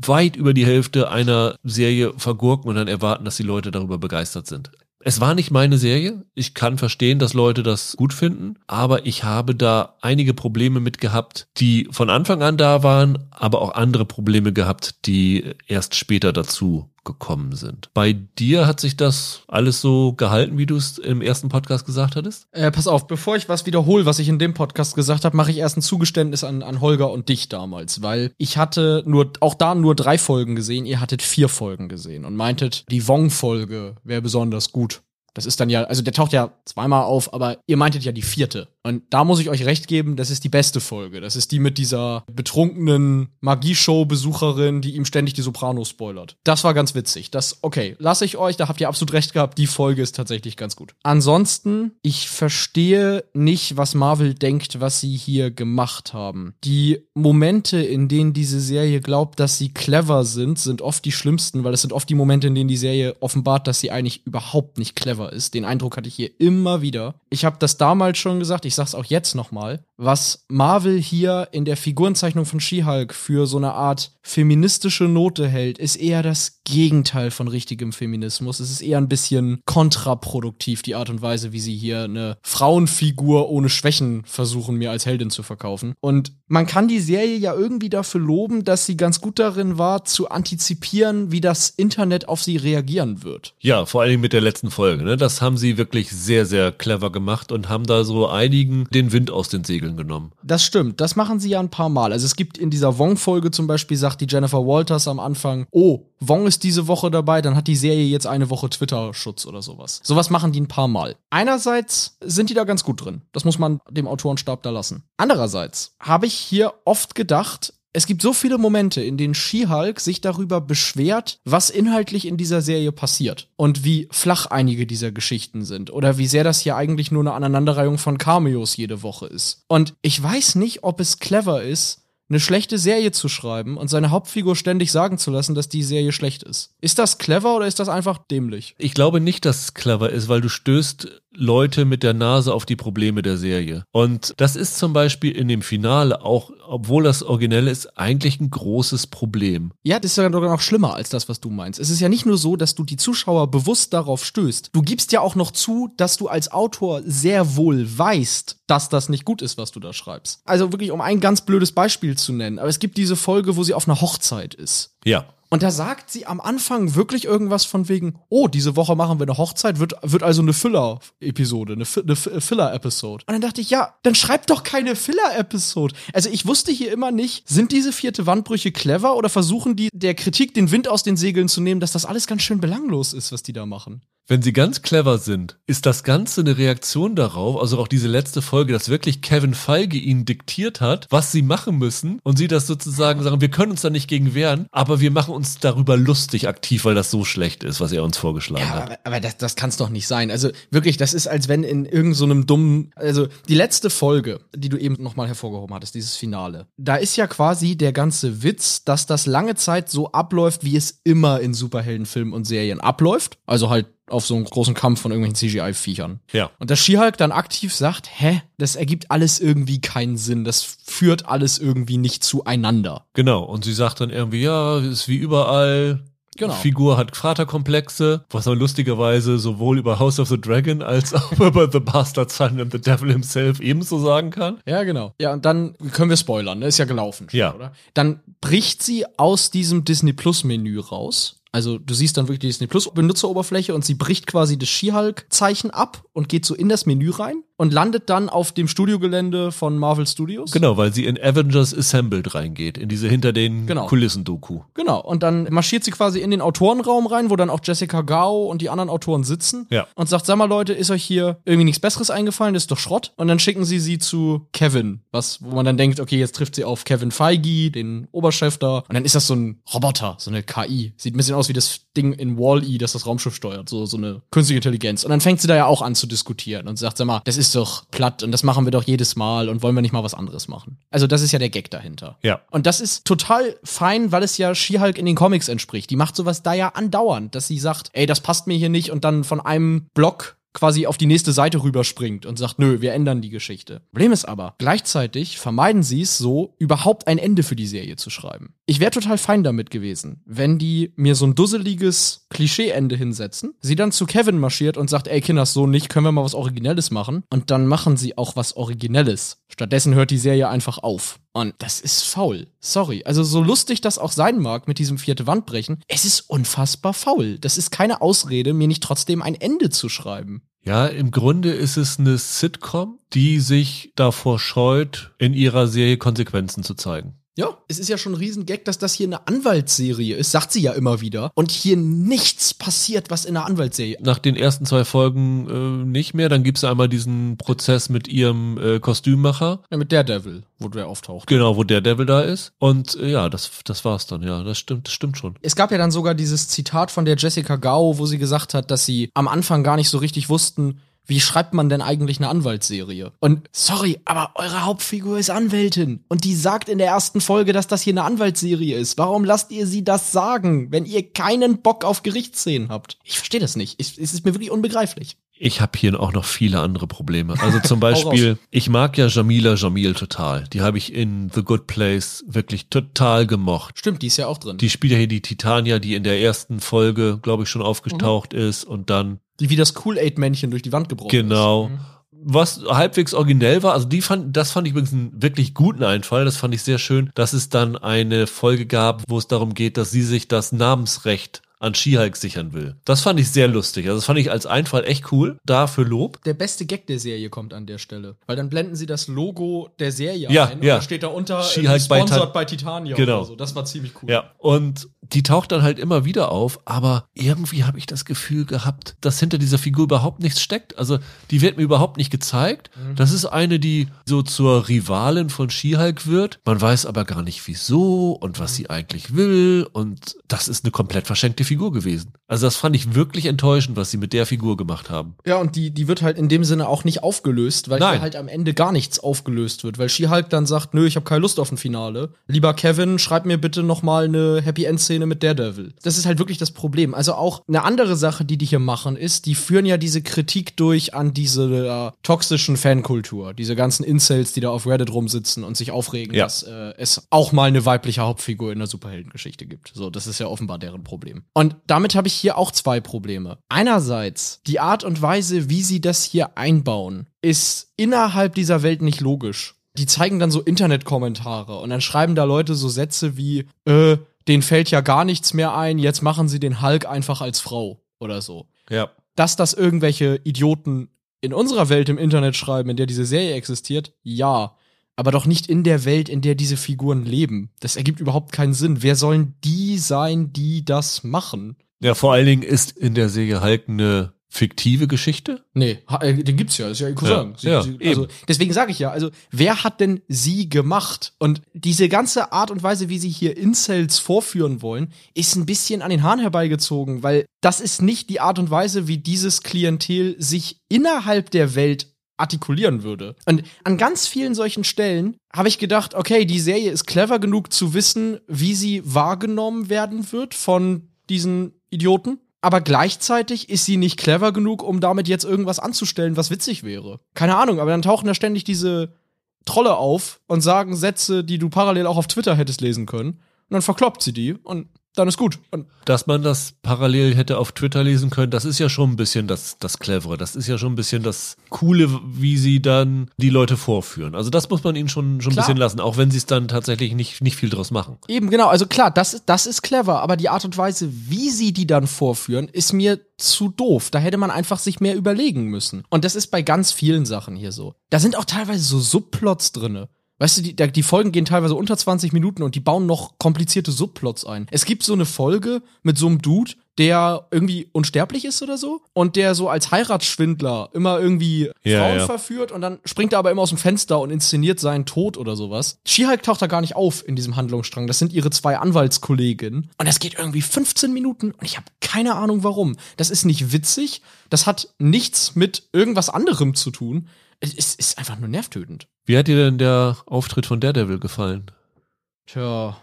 weit über die Hälfte einer Serie vergurken und dann erwarten, dass die Leute darüber begeistert sind. Es war nicht meine Serie. Ich kann verstehen, dass Leute das gut finden, aber ich habe da einige Probleme mit gehabt, die von Anfang an da waren, aber auch andere Probleme gehabt, die erst später dazu gekommen sind. Bei dir hat sich das alles so gehalten, wie du es im ersten Podcast gesagt hattest? Äh, pass auf, bevor ich was wiederhole, was ich in dem Podcast gesagt habe, mache ich erst ein Zugeständnis an, an Holger und dich damals, weil ich hatte nur auch da nur drei Folgen gesehen, ihr hattet vier Folgen gesehen und meintet, die Wong-Folge wäre besonders gut. Das ist dann ja, also der taucht ja zweimal auf, aber ihr meintet ja die vierte. Und da muss ich euch recht geben, das ist die beste Folge. Das ist die mit dieser betrunkenen Magieshow-Besucherin, die ihm ständig die Sopranos spoilert. Das war ganz witzig. Das, okay, lasse ich euch, da habt ihr absolut recht gehabt. Die Folge ist tatsächlich ganz gut. Ansonsten, ich verstehe nicht, was Marvel denkt, was sie hier gemacht haben. Die Momente, in denen diese Serie glaubt, dass sie clever sind, sind oft die schlimmsten, weil es sind oft die Momente, in denen die Serie offenbart, dass sie eigentlich überhaupt nicht clever ist. Den Eindruck hatte ich hier immer wieder. Ich habe das damals schon gesagt, ich sag's auch jetzt nochmal, was Marvel hier in der Figurenzeichnung von She-Hulk für so eine Art feministische Note hält, ist eher das Gegenteil von richtigem Feminismus. Es ist eher ein bisschen kontraproduktiv, die Art und Weise, wie sie hier eine Frauenfigur ohne Schwächen versuchen, mir als Heldin zu verkaufen. Und man kann die Serie ja irgendwie dafür loben, dass sie ganz gut darin war, zu antizipieren, wie das Internet auf sie reagieren wird. Ja, vor allem mit der letzten Folge. Ne? Das haben sie wirklich sehr, sehr clever gemacht und haben da so einigen den Wind aus den Segeln genommen. Das stimmt. Das machen sie ja ein paar Mal. Also es gibt in dieser Wong-Folge zum Beispiel, sagt die Jennifer Walters am Anfang, oh, Wong ist diese Woche dabei, dann hat die Serie jetzt eine Woche Twitter-Schutz oder sowas. Sowas machen die ein paar Mal. Einerseits sind die da ganz gut drin. Das muss man dem Autorenstab da lassen. Andererseits habe ich hier oft gedacht, es gibt so viele Momente, in denen She-Hulk sich darüber beschwert, was inhaltlich in dieser Serie passiert und wie flach einige dieser Geschichten sind oder wie sehr das hier eigentlich nur eine Aneinanderreihung von Cameos jede Woche ist. Und ich weiß nicht, ob es clever ist, eine schlechte Serie zu schreiben und seine Hauptfigur ständig sagen zu lassen, dass die Serie schlecht ist. Ist das clever oder ist das einfach dämlich? Ich glaube nicht, dass es clever ist, weil du stößt Leute mit der Nase auf die Probleme der Serie. Und das ist zum Beispiel in dem Finale auch, obwohl das originell ist, eigentlich ein großes Problem. Ja, das ist ja sogar noch schlimmer als das, was du meinst. Es ist ja nicht nur so, dass du die Zuschauer bewusst darauf stößt. Du gibst ja auch noch zu, dass du als Autor sehr wohl weißt, dass das nicht gut ist, was du da schreibst. Also wirklich, um ein ganz blödes Beispiel zu nennen. Aber es gibt diese Folge, wo sie auf einer Hochzeit ist. Ja. Und da sagt sie am Anfang wirklich irgendwas von wegen, oh, diese Woche machen wir eine Hochzeit, wird, wird also eine Filler-Episode, eine, eine Filler-Episode. Und dann dachte ich, ja, dann schreib doch keine Filler-Episode. Also ich wusste hier immer nicht, sind diese vierte Wandbrüche clever oder versuchen die der Kritik den Wind aus den Segeln zu nehmen, dass das alles ganz schön belanglos ist, was die da machen. Wenn sie ganz clever sind, ist das Ganze eine Reaktion darauf, also auch diese letzte Folge, dass wirklich Kevin Feige ihnen diktiert hat, was sie machen müssen und sie das sozusagen sagen, wir können uns da nicht gegen wehren, aber wir machen uns darüber lustig aktiv, weil das so schlecht ist, was er uns vorgeschlagen ja, hat. Aber, aber das, das kann es doch nicht sein. Also wirklich, das ist, als wenn in irgendeinem so dummen, also die letzte Folge, die du eben nochmal hervorgehoben hattest, dieses Finale, da ist ja quasi der ganze Witz, dass das lange Zeit so abläuft, wie es immer in Superheldenfilmen und Serien abläuft. Also halt auf so einen großen Kampf von irgendwelchen CGI-Viechern. Ja. Und dass She-Hulk dann aktiv sagt, hä, das ergibt alles irgendwie keinen Sinn, das führt alles irgendwie nicht zueinander. Genau, und sie sagt dann irgendwie, ja, ist wie überall, Genau. Figur hat Vaterkomplexe, was man lustigerweise sowohl über House of the Dragon als auch über The Bastard Son and the Devil himself ebenso sagen kann. Ja, genau. Ja, und dann können wir spoilern, ne? Ist ja gelaufen. Schon, ja. Oder? Dann bricht sie aus diesem Disney Plus Menü raus also du siehst dann wirklich die Disney Plus Benutzeroberfläche und sie bricht quasi das She-Hulk-Zeichen ab und geht so in das Menü rein und landet dann auf dem Studiogelände von Marvel Studios. Genau, weil sie in Avengers Assembled reingeht, in diese hinter den genau. Kulissen-Doku. Genau, und dann marschiert sie quasi in den Autorenraum rein, wo dann auch Jessica Gao und die anderen Autoren sitzen. Ja. Und sagt, sag mal Leute, ist euch hier irgendwie nichts Besseres eingefallen? Das ist doch Schrott. Und dann schicken sie sie zu Kevin, was, wo man dann denkt, okay, jetzt trifft sie auf Kevin Feige, den Oberchef da. Und dann ist das so ein Roboter, so eine KI. Sieht ein bisschen aus wie das Ding in Wall-E, das das Raumschiff steuert, so, so eine künstliche Intelligenz. Und dann fängt sie da ja auch an zu diskutieren und sagt, sag mal, das ist doch platt und das machen wir doch jedes Mal und wollen wir nicht mal was anderes machen. Also das ist ja der Gag dahinter. Ja. Und das ist total fein, weil es ja She-Hulk in den Comics entspricht. Die macht sowas da ja andauernd, dass sie sagt, ey, das passt mir hier nicht und dann von einem Block quasi auf die nächste Seite rüberspringt und sagt, nö, wir ändern die Geschichte. Problem ist aber, gleichzeitig vermeiden sie es so, überhaupt ein Ende für die Serie zu schreiben. Ich wäre total fein damit gewesen, wenn die mir so ein dusseliges Klischee-Ende hinsetzen, sie dann zu Kevin marschiert und sagt, ey Kinders, so nicht, können wir mal was Originelles machen und dann machen sie auch was Originelles. Stattdessen hört die Serie einfach auf. Und das ist faul. Sorry. Also so lustig das auch sein mag mit diesem vierte Wandbrechen, es ist unfassbar faul. Das ist keine Ausrede, mir nicht trotzdem ein Ende zu schreiben. Ja, im Grunde ist es eine Sitcom, die sich davor scheut, in ihrer Serie Konsequenzen zu zeigen. Ja, es ist ja schon ein Riesengag, dass das hier eine Anwaltsserie ist, sagt sie ja immer wieder. Und hier nichts passiert, was in einer Anwaltsserie. Nach den ersten zwei Folgen äh, nicht mehr. Dann gibt's einmal diesen Prozess mit ihrem äh, Kostümmacher. Ja, mit Daredevil, wo der auftaucht. Genau, wo der Devil da ist. Und äh, ja, das, das war's dann. Ja, das stimmt, das stimmt schon. Es gab ja dann sogar dieses Zitat von der Jessica Gao, wo sie gesagt hat, dass sie am Anfang gar nicht so richtig wussten, wie schreibt man denn eigentlich eine Anwaltsserie? Und sorry, aber eure Hauptfigur ist Anwältin. Und die sagt in der ersten Folge, dass das hier eine Anwaltsserie ist. Warum lasst ihr sie das sagen, wenn ihr keinen Bock auf Gerichtsszenen habt? Ich verstehe das nicht. Es ist mir wirklich unbegreiflich. Ich habe hier auch noch viele andere Probleme. Also zum Beispiel, ich mag ja Jamila Jamil total. Die habe ich in The Good Place wirklich total gemocht. Stimmt, die ist ja auch drin. Die spielt ja hier die Titania, die in der ersten Folge, glaube ich, schon aufgetaucht mhm. ist und dann die wie das Kool-Aid-Männchen durch die Wand gebrochen genau. ist. Genau. Mhm. Was halbwegs originell war, also die fand, das fand ich übrigens einen wirklich guten Einfall, das fand ich sehr schön, dass es dann eine Folge gab, wo es darum geht, dass sie sich das Namensrecht an She-Hulk sichern will. Das fand ich sehr lustig. Also das fand ich als Einfall echt cool. Dafür Lob. Der beste Gag der Serie kommt an der Stelle. Weil dann blenden sie das Logo der Serie ja, ein ja. und da steht da unter äh, sponsored bei, Titania genau. So. Das war ziemlich cool. Ja. Und die taucht dann halt immer wieder auf, aber irgendwie habe ich das Gefühl gehabt, dass hinter dieser Figur überhaupt nichts steckt. Also die wird mir überhaupt nicht gezeigt. Mhm. Das ist eine, die so zur Rivalin von She-Hulk wird. Man weiß aber gar nicht wieso und was mhm. sie eigentlich will und das ist eine komplett verschenkte Figur gewesen. Also das fand ich wirklich enttäuschend, was sie mit der Figur gemacht haben. Ja, und die, die wird halt in dem Sinne auch nicht aufgelöst, weil hier halt am Ende gar nichts aufgelöst wird, weil She-Hulk dann sagt, nö, ich habe keine Lust auf ein Finale. Lieber Kevin, schreib mir bitte noch mal eine Happy End Szene mit Daredevil. Das ist halt wirklich das Problem. Also auch eine andere Sache, die die hier machen, ist, die führen ja diese Kritik durch an diese äh, toxischen Fankultur, diese ganzen Incels, die da auf Reddit rumsitzen und sich aufregen, ja. dass äh, es auch mal eine weibliche Hauptfigur in der Superheldengeschichte gibt. So, das ist ja offenbar deren Problem. Und damit habe ich hier auch zwei Probleme. Einerseits, die Art und Weise, wie sie das hier einbauen, ist innerhalb dieser Welt nicht logisch. Die zeigen dann so Internetkommentare und dann schreiben da Leute so Sätze wie, äh, denen fällt ja gar nichts mehr ein, jetzt machen sie den Hulk einfach als Frau oder so. Ja. Dass das irgendwelche Idioten in unserer Welt im Internet schreiben, in der diese Serie existiert, ja aber doch nicht in der Welt, in der diese Figuren leben. Das ergibt überhaupt keinen Sinn. Wer sollen die sein, die das machen? Ja, vor allen Dingen ist in der Serie Hulk eine fiktive Geschichte? Nee, äh, den gibt's ja, ist ja ihr Cousin. Ja, sie, ja, also, deswegen sage ich ja, also wer hat denn sie gemacht? Und diese ganze Art und Weise, wie sie hier Incels vorführen wollen, ist ein bisschen an den Haaren herbeigezogen, weil das ist nicht die Art und Weise, wie dieses Klientel sich innerhalb der Welt artikulieren würde. Und an ganz vielen solchen Stellen habe ich gedacht, okay, die Serie ist clever genug zu wissen, wie sie wahrgenommen werden wird von diesen Idioten. Aber gleichzeitig ist sie nicht clever genug, um damit jetzt irgendwas anzustellen, was witzig wäre. Keine Ahnung, aber dann tauchen da ständig diese Trolle auf und sagen Sätze, die du parallel auch auf Twitter hättest lesen können. Und dann verkloppt sie die und dann ist gut. Und Dass man das parallel hätte auf Twitter lesen können, das ist ja schon ein bisschen das, das Clevere. Das ist ja schon ein bisschen das Coole, wie sie dann die Leute vorführen. Also das muss man ihnen schon, schon ein bisschen lassen, auch wenn sie es dann tatsächlich nicht, nicht viel draus machen. Eben, genau. Also klar, das, das ist clever, aber die Art und Weise, wie sie die dann vorführen, ist mir zu doof. Da hätte man einfach sich mehr überlegen müssen. Und das ist bei ganz vielen Sachen hier so. Da sind auch teilweise so Subplots drinne. Weißt du, die, die Folgen gehen teilweise unter 20 Minuten und die bauen noch komplizierte Subplots ein. Es gibt so eine Folge mit so einem Dude, der irgendwie unsterblich ist oder so und der so als Heiratsschwindler immer irgendwie Ja, Frauen ja. verführt und dann springt er aber immer aus dem Fenster und inszeniert seinen Tod oder sowas. She-Hulk taucht da gar nicht auf in diesem Handlungsstrang. Das sind ihre zwei Anwaltskolleginnen und das geht irgendwie 15 Minuten und ich habe keine Ahnung warum. Das ist nicht witzig, das hat nichts mit irgendwas anderem zu tun. Es ist, ist einfach nur nervtötend. Wie hat dir denn der Auftritt von Daredevil gefallen? Tja,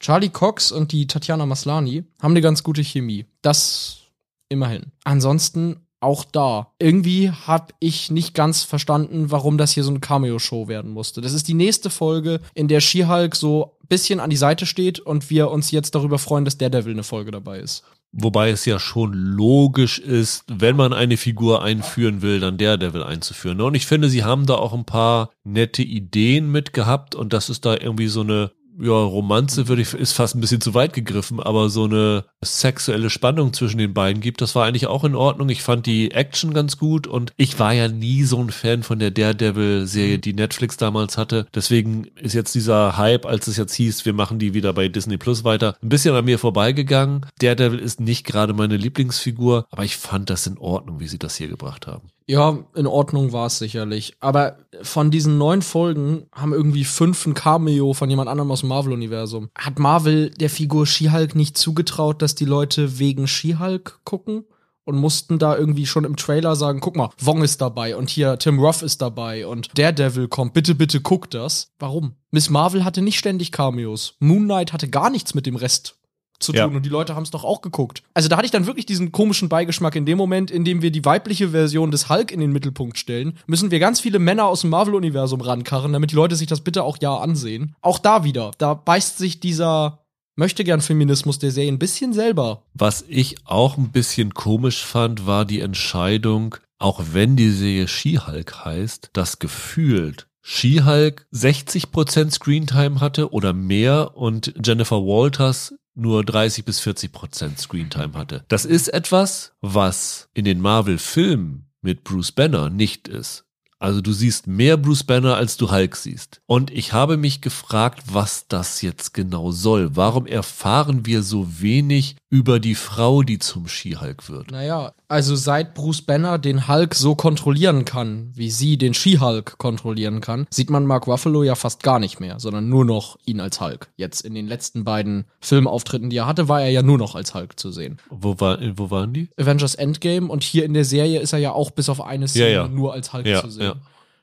Charlie Cox und die Tatjana Maslani haben eine ganz gute Chemie. Das immerhin. Ansonsten auch da. Irgendwie habe ich nicht ganz verstanden, warum das hier so eine Cameo-Show werden musste. Das ist die nächste Folge, in der She-Hulk so ein bisschen an die Seite steht und wir uns jetzt darüber freuen, dass Daredevil eine Folge dabei ist. Wobei es ja schon logisch ist, wenn man eine Figur einführen will, dann Daredevil einzuführen. ne? Und ich finde, sie haben da auch ein paar nette Ideen mit gehabt und das ist da irgendwie so eine ja, Romanze würde ich, ist fast ein bisschen zu weit gegriffen, aber so eine sexuelle Spannung zwischen den beiden gibt, das war eigentlich auch in Ordnung. Ich fand die Action ganz gut und ich war ja nie so ein Fan von der Daredevil-Serie, die Netflix damals hatte. Deswegen ist jetzt dieser Hype, als es jetzt hieß, wir machen die wieder bei Disney Plus weiter, ein bisschen an mir vorbeigegangen. Daredevil ist nicht gerade meine Lieblingsfigur, aber ich fand das in Ordnung, wie sie das hier gebracht haben. Ja, in Ordnung war es sicherlich. Aber von diesen neun Folgen haben irgendwie fünf ein Cameo von jemand anderem aus dem Marvel-Universum. Hat Marvel der Figur She-Hulk nicht zugetraut, dass die Leute wegen She-Hulk gucken? Und mussten da irgendwie schon im Trailer sagen, guck mal, Wong ist dabei und hier Tim Roth ist dabei und Daredevil kommt, bitte, bitte guck das. Warum? Miss Marvel hatte nicht ständig Cameos. Moon Knight hatte gar nichts mit dem Rest zu tun Ja. und die Leute haben es doch auch geguckt. Also da hatte ich dann wirklich diesen komischen Beigeschmack in dem Moment, in dem wir die weibliche Version des Hulk in den Mittelpunkt stellen, müssen wir ganz viele Männer aus dem Marvel-Universum rankarren, damit die Leute sich das bitte auch ja ansehen. Auch da wieder, da beißt sich dieser Möchtegern-Feminismus der Serie ein bisschen selber. Was ich auch ein bisschen komisch fand, war die Entscheidung, auch wenn die Serie She-Hulk heißt, dass gefühlt She-Hulk 60% Screentime hatte oder mehr und Jennifer Walters nur 30 bis 40 Prozent Screentime hatte. Das ist etwas, was in den Marvel-Filmen mit Bruce Banner nicht ist. Also du siehst mehr Bruce Banner, als du Hulk siehst. Und ich habe mich gefragt, was das jetzt genau soll. Warum erfahren wir so wenig über die Frau, die zum She-Hulk wird? Naja, also seit Bruce Banner den Hulk so kontrollieren kann, wie sie den She-Hulk kontrollieren kann, sieht man Mark Ruffalo ja fast gar nicht mehr, sondern nur noch ihn als Hulk. Jetzt in den letzten beiden Filmauftritten, die er hatte, war er ja nur noch als Hulk zu sehen. Wo, war, wo waren die? Avengers Endgame und hier in der Serie ist er ja auch bis auf eine Szene ja. nur als Hulk Ja, zu sehen.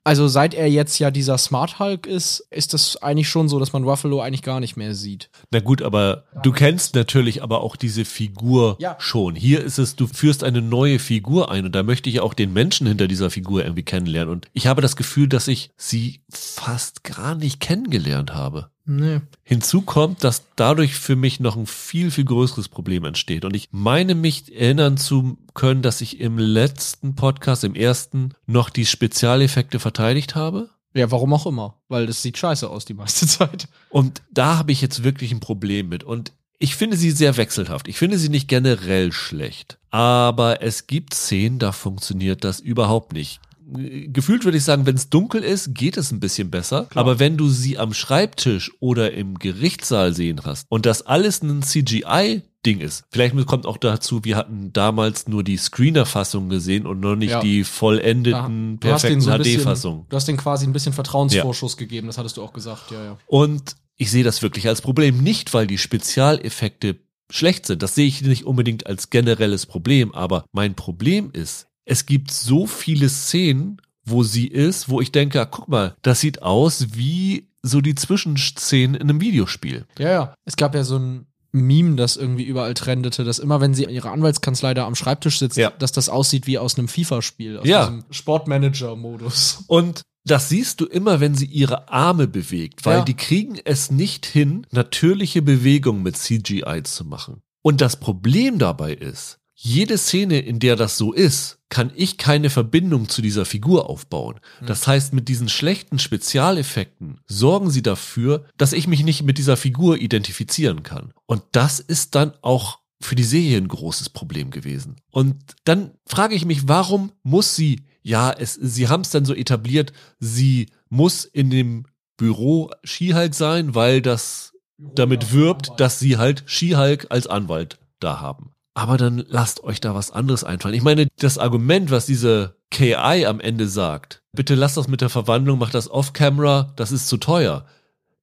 Also seit er jetzt ja dieser Smart Hulk ist, ist das eigentlich schon so, dass man Ruffalo eigentlich gar nicht mehr sieht. Na gut, aber du kennst natürlich aber auch diese Figur Ja. schon. Hier ist es, du führst eine neue Figur ein und da möchte ich auch den Menschen hinter dieser Figur irgendwie kennenlernen. Und ich habe das Gefühl, dass ich sie fast gar nicht kennengelernt habe. Nee. Hinzu kommt, dass dadurch für mich noch ein viel, viel größeres Problem entsteht. Und ich meine mich erinnern zu können, dass ich im letzten Podcast, im ersten, noch die Spezialeffekte verteidigt habe. Ja, warum auch immer. Weil das sieht scheiße aus die meiste Zeit. Und da habe ich jetzt wirklich ein Problem mit. Und ich finde sie sehr wechselhaft. Ich finde sie nicht generell schlecht. Aber es gibt Szenen, da funktioniert das überhaupt nicht. Gefühlt würde ich sagen, wenn es dunkel ist, geht es ein bisschen besser. Aber wenn du sie am Schreibtisch oder im Gerichtssaal sehen hast und das alles ein CGI Ding ist. Vielleicht kommt auch dazu, wir hatten damals nur die Screener-Fassung gesehen und noch nicht Ja. die vollendeten, hast perfekten so HD-Fassung. du hast denen quasi ein bisschen Vertrauensvorschuss gegeben, das hattest du auch gesagt, ja, ja. Und ich sehe das wirklich als Problem, nicht weil die Spezialeffekte schlecht sind. Das sehe ich nicht unbedingt als generelles Problem, aber mein Problem ist, es gibt so viele Szenen, wo sie ist, wo ich denke, ah, guck mal, das sieht aus wie so die Zwischenszenen in einem Videospiel. Ja, ja. Es gab ja so ein Meme, das irgendwie überall trendete, dass immer, wenn sie in ihrer Anwaltskanzlei da am Schreibtisch sitzt, Ja. dass das aussieht wie aus einem FIFA-Spiel, aus Ja. diesem Sportmanager-Modus. Und das siehst du immer, wenn sie ihre Arme bewegt, weil Ja. die kriegen es nicht hin, natürliche Bewegungen mit CGI zu machen. Und das Problem dabei ist, jede Szene, in der das so ist, kann ich keine Verbindung zu dieser Figur aufbauen. Das heißt, mit diesen schlechten Spezialeffekten sorgen sie dafür, dass ich mich nicht mit dieser Figur identifizieren kann. Und das ist dann auch für die Serie ein großes Problem gewesen. Und dann frage ich mich, warum muss sie, ja, es, sie haben es dann so etabliert, sie muss in dem Büro Skihulk sein, weil das damit wirbt, dass sie halt Skihulk als Anwalt da haben. Aber dann lasst euch da was anderes einfallen. Ich meine, das Argument, was diese KI am Ende sagt, bitte lasst das mit der Verwandlung, macht das off-camera, das ist zu teuer.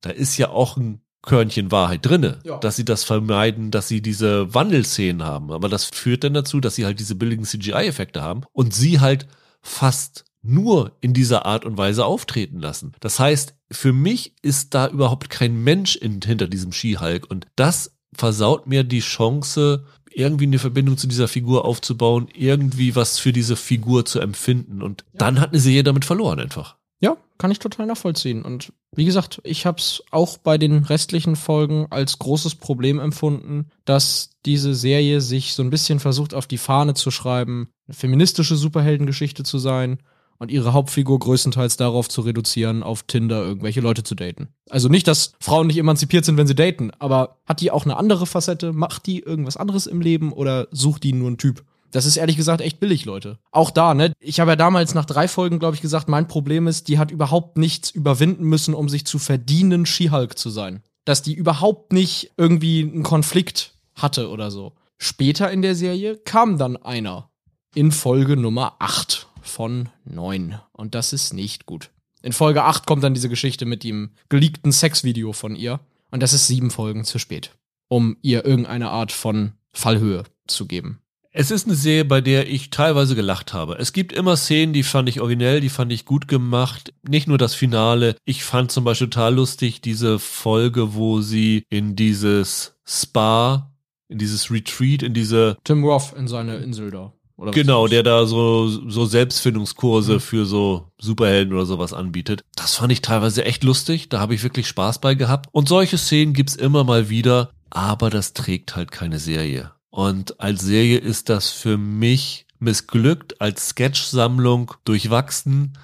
Da ist ja auch ein Körnchen Wahrheit drinne, Ja. dass sie das vermeiden, dass sie diese Wandelszenen haben. Aber das führt dann dazu, dass sie halt diese billigen CGI-Effekte haben und sie halt fast nur in dieser Art und Weise auftreten lassen. Das heißt, für mich ist da überhaupt kein Mensch in, hinter diesem Skihulk und das versaut mir die Chance, irgendwie eine Verbindung zu dieser Figur aufzubauen, irgendwie was für diese Figur zu empfinden und dann hat eine Serie damit verloren einfach. Ja, kann ich total nachvollziehen. Und wie gesagt, ich habe es auch bei den restlichen Folgen als großes Problem empfunden, dass diese Serie sich so ein bisschen versucht, auf die Fahne zu schreiben, eine feministische Superheldengeschichte zu sein und ihre Hauptfigur größtenteils darauf zu reduzieren, auf Tinder irgendwelche Leute zu daten. Also nicht, dass Frauen nicht emanzipiert sind, wenn sie daten, aber hat die auch eine andere Facette? Macht die irgendwas anderes im Leben oder sucht die nur einen Typ? Das ist ehrlich gesagt echt billig, Leute. Auch da, ne? Ich habe ja damals nach drei Folgen, glaube ich, gesagt, mein Problem ist, die hat überhaupt nichts überwinden müssen, um sich zu verdienen, She-Hulk zu sein. Dass die überhaupt nicht irgendwie einen Konflikt hatte oder so. Später in der Serie kam dann einer. In Folge Nummer 8 von 9. Und das ist nicht gut. In Folge 8 kommt dann diese Geschichte mit dem geleakten Sexvideo von ihr. Und das ist sieben Folgen zu spät. Um ihr irgendeine Art von Fallhöhe zu geben. Es ist eine Serie, bei der ich teilweise gelacht habe. Es gibt immer Szenen, die fand ich originell, die fand ich gut gemacht. Nicht nur das Finale. Ich fand zum Beispiel total lustig diese Folge, wo sie in dieses Spa, in dieses Retreat, in diese Tim Roth in seine Insel da. Genau, der da so, so Selbstfindungskurse für so Superhelden oder sowas anbietet. Das fand ich teilweise echt lustig. Da habe ich wirklich Spaß bei gehabt. Und solche Szenen gibt's immer mal wieder, aber das trägt halt keine Serie. Und als Serie ist das für mich missglückt, als Sketch-Sammlung durchwachsen.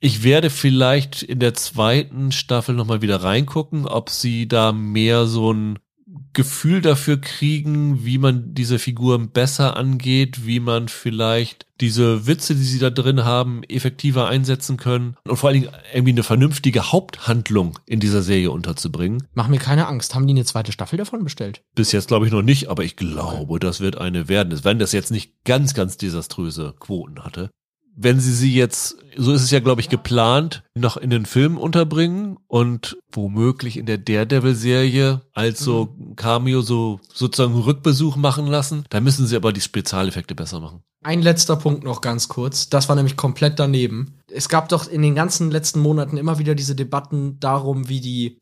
Ich werde vielleicht in der zweiten Staffel nochmal wieder reingucken, ob sie da mehr so ein Gefühl dafür kriegen, wie man diese Figuren besser angeht, wie man vielleicht diese Witze, die sie da drin haben, effektiver einsetzen können und vor allen Dingen irgendwie eine vernünftige Haupthandlung in dieser Serie unterzubringen. Mach mir keine Angst. Haben die eine zweite Staffel davon bestellt? Bis jetzt glaube ich noch nicht, aber ich glaube, das wird eine werden. Wenn das jetzt nicht ganz, ganz desaströse Quoten hatte. Wenn sie sie jetzt, so ist es ja glaube ich geplant, noch in den Film unterbringen und womöglich in der Daredevil-Serie als so Cameo so sozusagen Rückbesuch machen lassen, dann müssen sie aber die Spezialeffekte besser machen. Ein letzter Punkt noch ganz kurz. Das war nämlich komplett daneben. Es gab doch in den ganzen letzten Monaten immer wieder diese Debatten darum, wie die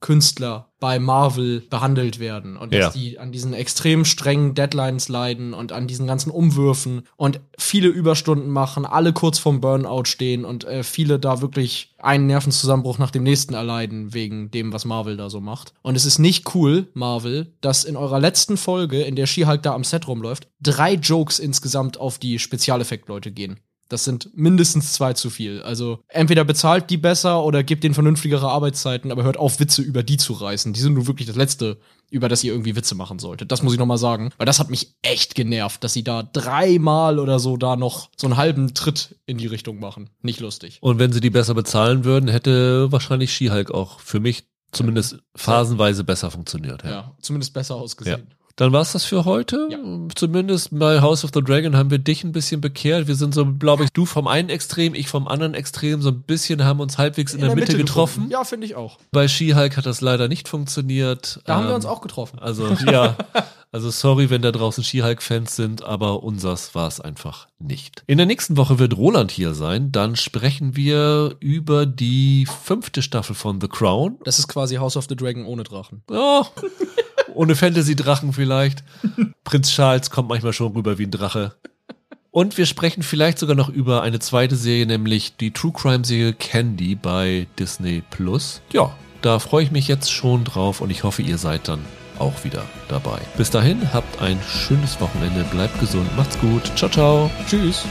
Effektkünstler bei Marvel behandelt werden und dass Ja. die an diesen extrem strengen Deadlines leiden und an diesen ganzen Umwürfen und viele Überstunden machen, alle kurz vorm Burnout stehen und äh, viele da wirklich einen Nervenzusammenbruch nach dem nächsten erleiden wegen dem, was Marvel da so macht. Und es ist nicht cool, Marvel, dass in eurer letzten Folge, in der She-Hulk da am Set rumläuft, drei Jokes insgesamt auf die Spezialeffektleute gehen. Das sind mindestens zwei zu viel. Also entweder bezahlt die besser oder gebt denen vernünftigere Arbeitszeiten, aber hört auf, Witze über die zu reißen. Die sind nun wirklich das Letzte, über das ihr irgendwie Witze machen solltet. Das muss ich noch mal sagen. Weil das hat mich echt genervt, dass sie da dreimal oder so da noch so einen halben Tritt in die Richtung machen. Nicht lustig. Und wenn sie die besser bezahlen würden, hätte wahrscheinlich She-Hulk auch für mich zumindest phasenweise besser funktioniert. Ja, zumindest besser ausgesehen. Dann war's das für heute. Ja. Zumindest bei House of the Dragon haben wir dich ein bisschen bekehrt. Wir sind so, glaube ich, du vom einen Extrem, ich vom anderen Extrem. So ein bisschen haben uns halbwegs in, der, Mitte, getroffen. Ja, finde ich auch. Bei She-Hulk hat das leider nicht funktioniert. Da haben wir Ähm, uns auch getroffen. Also ja, also sorry, wenn da draußen She-Hulk-Fans sind, aber unsers war es einfach nicht. In der nächsten Woche wird Roland hier sein. Dann sprechen wir über die fünfte Staffel von The Crown. Das ist quasi House of the Dragon ohne Drachen. Ja, ohne Fantasy-Drachen vielleicht. Prinz Charles kommt manchmal schon rüber wie ein Drache. Und wir sprechen vielleicht sogar noch über eine zweite Serie, nämlich die True Crime-Serie Candy bei Disney Plus. Ja, da freue ich mich jetzt schon drauf und ich hoffe, ihr seid dann auch wieder dabei. Bis dahin, habt ein schönes Wochenende, bleibt gesund, macht's gut, ciao, ciao. Tschüss.